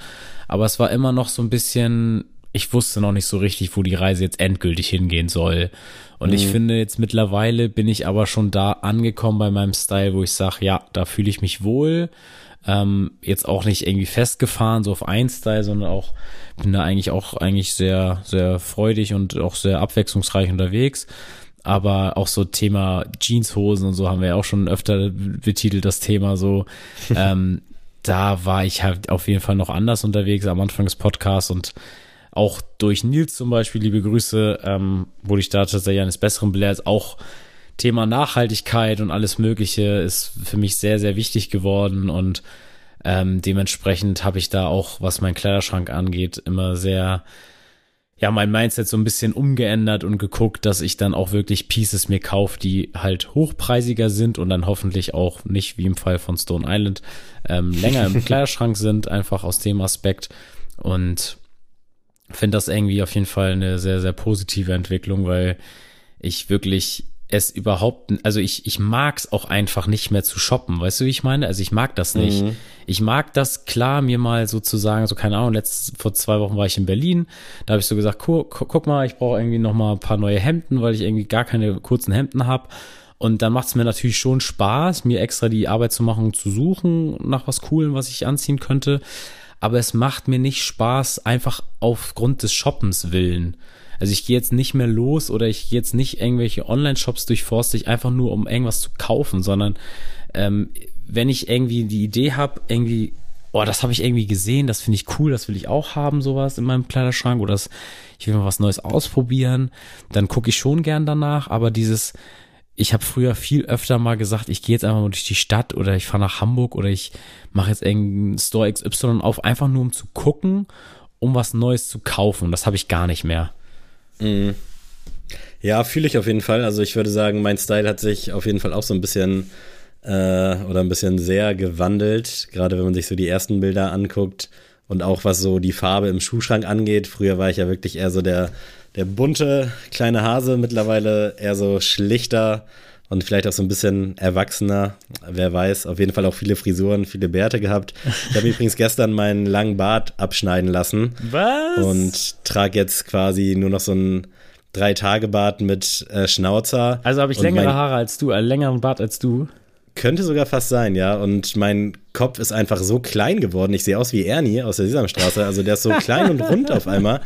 [SPEAKER 2] aber es war immer noch so ein bisschen, ich wusste noch nicht so richtig, wo die Reise jetzt endgültig hingehen soll. Und mhm. ich finde, jetzt mittlerweile bin ich aber schon da angekommen bei meinem Style, wo ich sage, ja, da fühle ich mich wohl. Ähm, jetzt auch nicht irgendwie festgefahren, so auf ein Style, sondern auch bin da eigentlich auch eigentlich sehr, sehr freudig und auch sehr abwechslungsreich unterwegs. Aber auch so Thema Jeanshosen und so haben wir ja auch schon öfter betitelt, das Thema so. ähm, da war ich halt auf jeden Fall noch anders unterwegs am Anfang des Podcasts und auch durch Nils zum Beispiel, liebe Grüße, ähm, wurde ich da tatsächlich eines Besseren belehrt. Auch Thema Nachhaltigkeit und alles Mögliche ist für mich sehr, sehr wichtig geworden und ähm, dementsprechend habe ich da auch, was mein Kleiderschrank angeht, immer sehr ja, mein Mindset so ein bisschen umgeändert und geguckt, dass ich dann auch wirklich Pieces mir kaufe, die halt hochpreisiger sind und dann hoffentlich auch nicht wie im Fall von Stone Island ähm, länger im Kleiderschrank sind, einfach aus dem Aspekt. Und finde das irgendwie auf jeden Fall eine sehr, sehr positive Entwicklung, weil ich wirklich es überhaupt, also ich, ich mag es auch einfach nicht mehr zu shoppen, weißt du, wie ich meine? Also ich mag das nicht. Mhm. Ich mag das klar, mir mal sozusagen, so keine Ahnung, letzt, vor zwei Wochen war ich in Berlin, da habe ich so gesagt, guck, guck mal, ich brauche irgendwie noch mal ein paar neue Hemden, weil ich irgendwie gar keine kurzen Hemden habe. Und dann macht es mir natürlich schon Spaß, mir extra die Arbeit zu machen, zu suchen nach was Coolem, was ich anziehen könnte. Aber es macht mir nicht Spaß, einfach aufgrund des Shoppens willen. Also ich gehe jetzt nicht mehr los oder ich gehe jetzt nicht irgendwelche Online-Shops durchforste ich einfach nur, um irgendwas zu kaufen, sondern ähm, wenn ich irgendwie die Idee habe, irgendwie, oh, das habe ich irgendwie gesehen, das finde ich cool, das will ich auch haben, sowas in meinem Kleiderschrank oder das, ich will mal was Neues ausprobieren, dann gucke ich schon gern danach, aber dieses, ich habe früher viel öfter mal gesagt, ich gehe jetzt einfach mal durch die Stadt oder ich fahre nach Hamburg oder ich mache jetzt irgendeinen Store XY auf, einfach nur um zu gucken, um was Neues zu kaufen. Das habe ich gar nicht mehr.
[SPEAKER 1] Mhm. Ja, fühle ich auf jeden Fall. Also ich würde sagen, mein Style hat sich auf jeden Fall auch so ein bisschen äh, oder ein bisschen sehr gewandelt. Gerade wenn man sich so die ersten Bilder anguckt und auch was so die Farbe im Schuhschrank angeht. Früher war ich ja wirklich eher so der, der bunte kleine Hase, mittlerweile eher so schlichter und vielleicht auch so ein bisschen erwachsener. Wer weiß, auf jeden Fall auch viele Frisuren, viele Bärte gehabt. Ich habe übrigens gestern meinen langen Bart abschneiden lassen.
[SPEAKER 2] Was?
[SPEAKER 1] Und trage jetzt quasi nur noch so einen Drei-Tage-Bart mit äh, Schnauzer.
[SPEAKER 2] Also habe ich längere Haare als du, einen längeren Bart als du.
[SPEAKER 1] Könnte sogar fast sein, ja. Und mein Kopf ist einfach so klein geworden. Ich sehe aus wie Ernie aus der Sesamstraße. Also der ist so klein und rund auf einmal.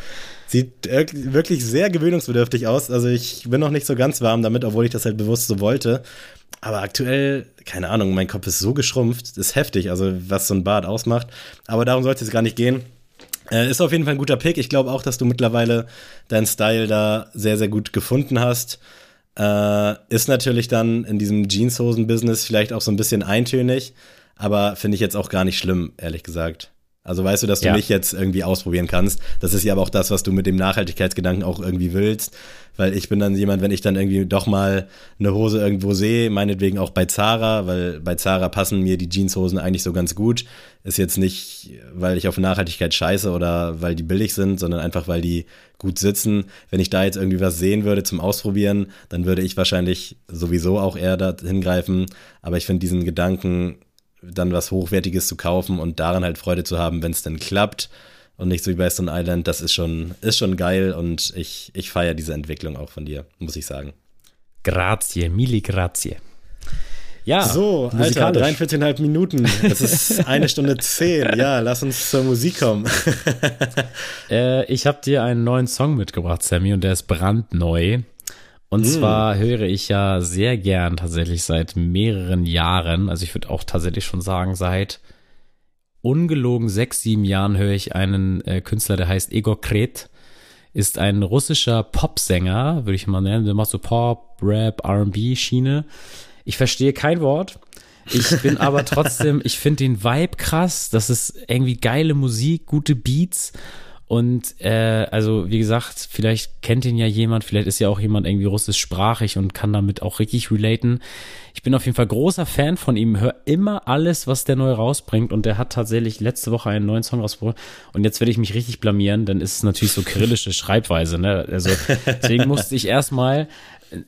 [SPEAKER 1] Sieht wirklich sehr gewöhnungsbedürftig aus. Also ich bin noch nicht so ganz warm damit, obwohl ich das halt bewusst so wollte. Aber aktuell, keine Ahnung, mein Kopf ist so geschrumpft, ist heftig, also was so ein Bart ausmacht. Aber darum sollte es gar nicht gehen. Äh, ist auf jeden Fall ein guter Pick. Ich glaube auch, dass du mittlerweile deinen Style da sehr, sehr gut gefunden hast. Äh, ist natürlich dann in diesem Jeanshosen-Business vielleicht auch so ein bisschen eintönig, aber finde ich jetzt auch gar nicht schlimm, ehrlich gesagt. Also weißt du, dass du ja. nicht jetzt irgendwie ausprobieren kannst. Das ist ja aber auch das, was du mit dem Nachhaltigkeitsgedanken auch irgendwie willst. Weil ich bin dann jemand, wenn ich dann irgendwie doch mal eine Hose irgendwo sehe, meinetwegen auch bei Zara, weil bei Zara passen mir die Jeanshosen eigentlich so ganz gut. Ist jetzt nicht, weil ich auf Nachhaltigkeit scheiße oder weil die billig sind, sondern einfach, weil die gut sitzen. Wenn ich da jetzt irgendwie was sehen würde zum Ausprobieren, dann würde ich wahrscheinlich sowieso auch eher da hingreifen. Aber ich finde diesen Gedanken dann was Hochwertiges zu kaufen und daran halt Freude zu haben, wenn es dann klappt und nicht so wie bei Stone Island, das ist schon, ist schon geil und ich, ich feiere diese Entwicklung auch von dir, muss ich sagen.
[SPEAKER 2] Grazie, mille grazie.
[SPEAKER 1] Ja, so, Alter, 43,5 Minuten. Das ist eine Stunde zehn. Ja, lass uns zur Musik kommen.
[SPEAKER 2] äh, ich habe dir einen neuen Song mitgebracht, Sammy, und der ist brandneu. Und mm. zwar höre ich ja sehr gern tatsächlich seit mehreren Jahren, also ich würde auch tatsächlich schon sagen, seit ungelogen sechs, sieben Jahren höre ich einen äh, Künstler, der heißt Igor Kret, ist ein russischer Popsänger, würde ich mal nennen. Der macht so Pop, Rap, RB Schiene. Ich verstehe kein Wort. Ich bin aber trotzdem, ich finde den Vibe krass. Das ist irgendwie geile Musik, gute Beats. Und äh, also, wie gesagt, vielleicht kennt ihn ja jemand, vielleicht ist ja auch jemand irgendwie russischsprachig und kann damit auch richtig relaten. Ich bin auf jeden Fall großer Fan von ihm, höre immer alles, was der neu rausbringt. Und der hat tatsächlich letzte Woche einen neuen Song rausgebracht. Und jetzt werde ich mich richtig blamieren, dann ist es natürlich so kyrillische Schreibweise. Ne? Also deswegen musste ich erstmal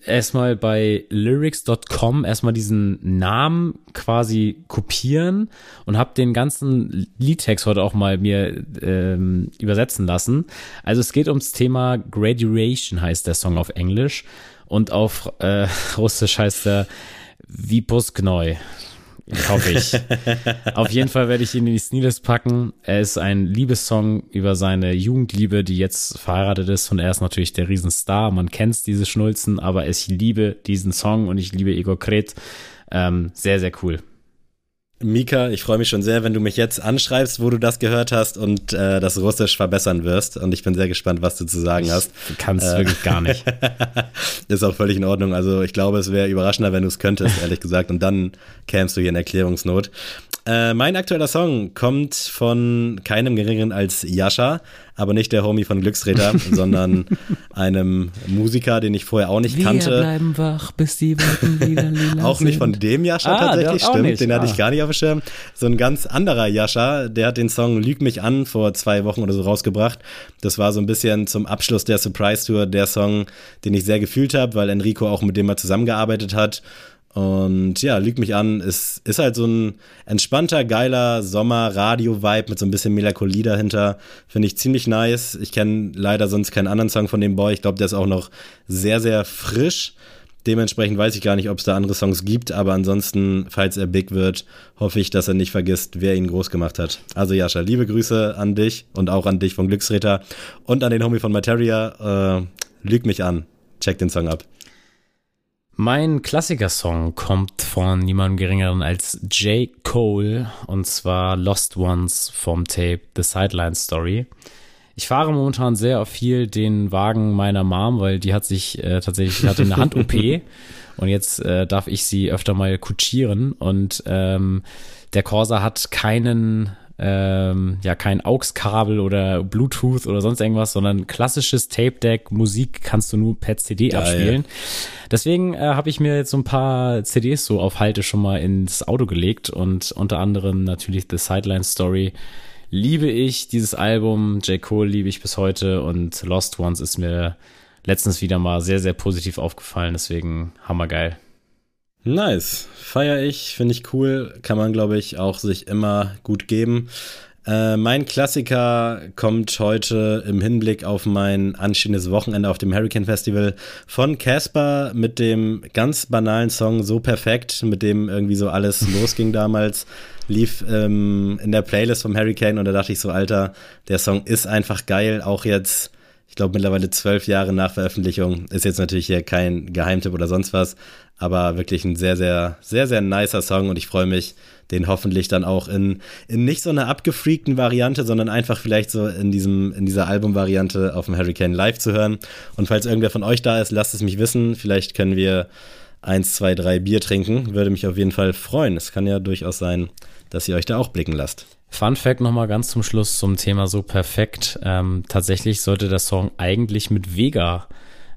[SPEAKER 2] erstmal bei lyrics.com erstmal diesen Namen quasi kopieren und habe den ganzen Liedtext heute auch mal mir ähm, übersetzen lassen. Also es geht ums Thema Graduation heißt der Song auf Englisch und auf äh, Russisch heißt er Vipusknoi. Hoffe ich. Auf jeden Fall werde ich ihn in die Sneelist packen. Er ist ein Liebessong über seine Jugendliebe, die jetzt verheiratet ist. Und er ist natürlich der Riesenstar. Man kennt diese Schnulzen, aber ich liebe diesen Song und ich liebe Igor Kret. Ähm, sehr, sehr cool.
[SPEAKER 1] Mika, ich freue mich schon sehr, wenn du mich jetzt anschreibst, wo du das gehört hast und äh, das Russisch verbessern wirst. Und ich bin sehr gespannt, was du zu sagen hast.
[SPEAKER 2] Du kannst äh, wirklich gar nicht.
[SPEAKER 1] ist auch völlig in Ordnung. Also ich glaube, es wäre überraschender, wenn du es könntest, ehrlich gesagt. Und dann kämst du hier in Erklärungsnot. Äh, mein aktueller Song kommt von keinem geringeren als Yasha, aber nicht der Homie von Glücksräder, sondern einem Musiker, den ich vorher auch nicht
[SPEAKER 2] Wir
[SPEAKER 1] kannte.
[SPEAKER 2] Wir bleiben wach, bis die Wolken wieder lila
[SPEAKER 1] Auch nicht von dem Yasha ah, tatsächlich, stimmt, nicht. den ah. hatte ich gar nicht auf dem Schirm. So ein ganz anderer Yasha, der hat den Song Lüg mich an vor zwei Wochen oder so rausgebracht. Das war so ein bisschen zum Abschluss der Surprise Tour der Song, den ich sehr gefühlt habe, weil Enrico auch mit dem mal zusammengearbeitet hat. Und ja, lügt mich an, ist, ist halt so ein entspannter, geiler Sommer-Radio-Vibe mit so ein bisschen Melancholie dahinter. Finde ich ziemlich nice. Ich kenne leider sonst keinen anderen Song von dem Boy. Ich glaube, der ist auch noch sehr, sehr frisch. Dementsprechend weiß ich gar nicht, ob es da andere Songs gibt, aber ansonsten, falls er big wird, hoffe ich, dass er nicht vergisst, wer ihn groß gemacht hat. Also Jascha, liebe Grüße an dich und auch an dich von Glücksräter und an den Homie von Materia. Äh, lüg mich an. Check den Song ab.
[SPEAKER 2] Mein Klassikersong kommt von niemandem geringeren als J. Cole und zwar Lost Ones vom Tape The Sideline Story. Ich fahre momentan sehr auf viel den Wagen meiner Mom, weil die hat sich äh, tatsächlich hatte eine Hand-OP und jetzt äh, darf ich sie öfter mal kutschieren und ähm, der Corsa hat keinen ähm, ja kein AUX-Kabel oder Bluetooth oder sonst irgendwas, sondern klassisches Tape-Deck. Musik kannst du nur per CD Geil. abspielen. Deswegen äh, habe ich mir jetzt so ein paar CDs so auf Halte schon mal ins Auto gelegt und unter anderem natürlich The Sideline Story. Liebe ich dieses Album, J. Cole liebe ich bis heute und Lost Ones ist mir letztens wieder mal sehr, sehr positiv aufgefallen, deswegen hammergeil.
[SPEAKER 1] Nice. Feier ich, finde ich cool. Kann man, glaube ich, auch sich immer gut geben. Äh, mein Klassiker kommt heute im Hinblick auf mein anstehendes Wochenende auf dem Hurricane Festival von Casper mit dem ganz banalen Song So Perfekt, mit dem irgendwie so alles losging damals. Lief ähm, in der Playlist vom Hurricane und da dachte ich so, Alter, der Song ist einfach geil, auch jetzt ich glaube mittlerweile zwölf Jahre nach Veröffentlichung. Ist jetzt natürlich hier kein Geheimtipp oder sonst was, aber wirklich ein sehr, sehr, sehr, sehr nicer Song und ich freue mich, den hoffentlich dann auch in, in nicht so einer abgefreakten Variante, sondern einfach vielleicht so in diesem, in dieser Albumvariante auf dem Hurricane live zu hören. Und falls irgendwer von euch da ist, lasst es mich wissen. Vielleicht können wir eins, zwei, drei Bier trinken. Würde mich auf jeden Fall freuen. Es kann ja durchaus sein, dass ihr euch da auch blicken lasst.
[SPEAKER 2] Fun Fact nochmal ganz zum Schluss zum Thema so perfekt. Ähm, tatsächlich sollte der Song eigentlich mit Vega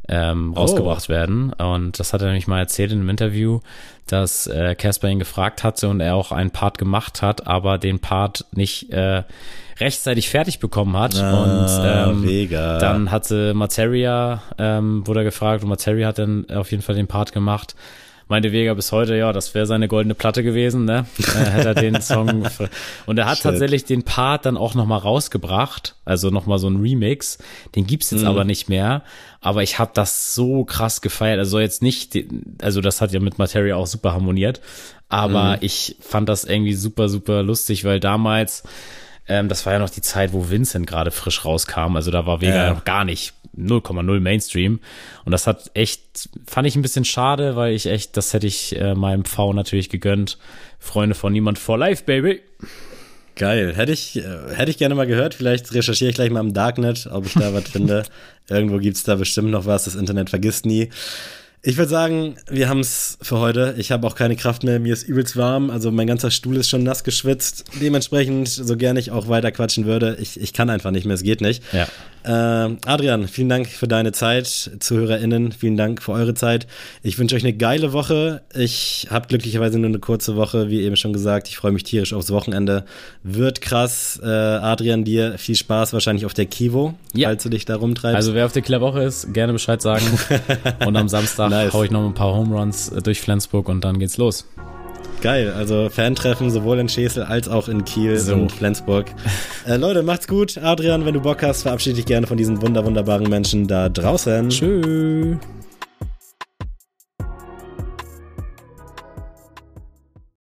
[SPEAKER 2] ähm, oh. rausgebracht werden. Und das hat er nämlich mal erzählt in einem Interview, dass äh, Casper ihn gefragt hatte und er auch einen Part gemacht hat, aber den Part nicht äh, rechtzeitig fertig bekommen hat. Ah, und ähm, mega. dann hatte Materia, ähm, wurde er gefragt und Materia hat dann auf jeden Fall den Part gemacht meinte Vega bis heute, ja, das wäre seine goldene Platte gewesen, ne? Äh, hätte er den Song. und er hat Shit. tatsächlich den Part dann auch nochmal rausgebracht, also nochmal so ein Remix. Den gibt's jetzt mhm. aber nicht mehr. Aber ich habe das so krass gefeiert. Also jetzt nicht, also das hat ja mit Materia auch super harmoniert. Aber mhm. ich fand das irgendwie super, super lustig, weil damals ähm, das war ja noch die Zeit, wo Vincent gerade frisch rauskam. Also da war Vega ja. noch gar nicht 0,0 Mainstream. Und das hat echt, fand ich ein bisschen schade, weil ich echt, das hätte ich äh, meinem V natürlich gegönnt. Freunde von Niemand for Life, Baby.
[SPEAKER 1] Geil. Hätte ich, äh, hätte ich gerne mal gehört. Vielleicht recherchiere ich gleich mal im Darknet, ob ich da was finde. Irgendwo gibt's da bestimmt noch was. Das Internet vergisst nie. Ich würde sagen, wir haben es für heute. Ich habe auch keine Kraft mehr. Mir ist übelst warm. Also mein ganzer Stuhl ist schon nass geschwitzt. Dementsprechend, so gerne ich auch weiter quatschen würde, ich, ich kann einfach nicht mehr. Es geht nicht.
[SPEAKER 2] Ja.
[SPEAKER 1] Äh, Adrian, vielen Dank für deine Zeit. ZuhörerInnen, vielen Dank für eure Zeit. Ich wünsche euch eine geile Woche. Ich habe glücklicherweise nur eine kurze Woche, wie eben schon gesagt. Ich freue mich tierisch aufs Wochenende. Wird krass. Äh, Adrian, dir viel Spaß wahrscheinlich auf der Kivo, ja. falls du dich da rumtreibst.
[SPEAKER 2] Also wer auf der Killer Woche ist, gerne Bescheid sagen. Und am Samstag nice. hau ich noch ein paar Home Runs durch Flensburg und dann geht's los.
[SPEAKER 1] Geil, also Fantreffen sowohl in Schesel als auch in Kiel so. und Flensburg. Äh, Leute, macht's gut. Adrian, wenn du Bock hast, verabschiede dich gerne von diesen wunder wunderbaren Menschen da draußen.
[SPEAKER 2] Tschüss.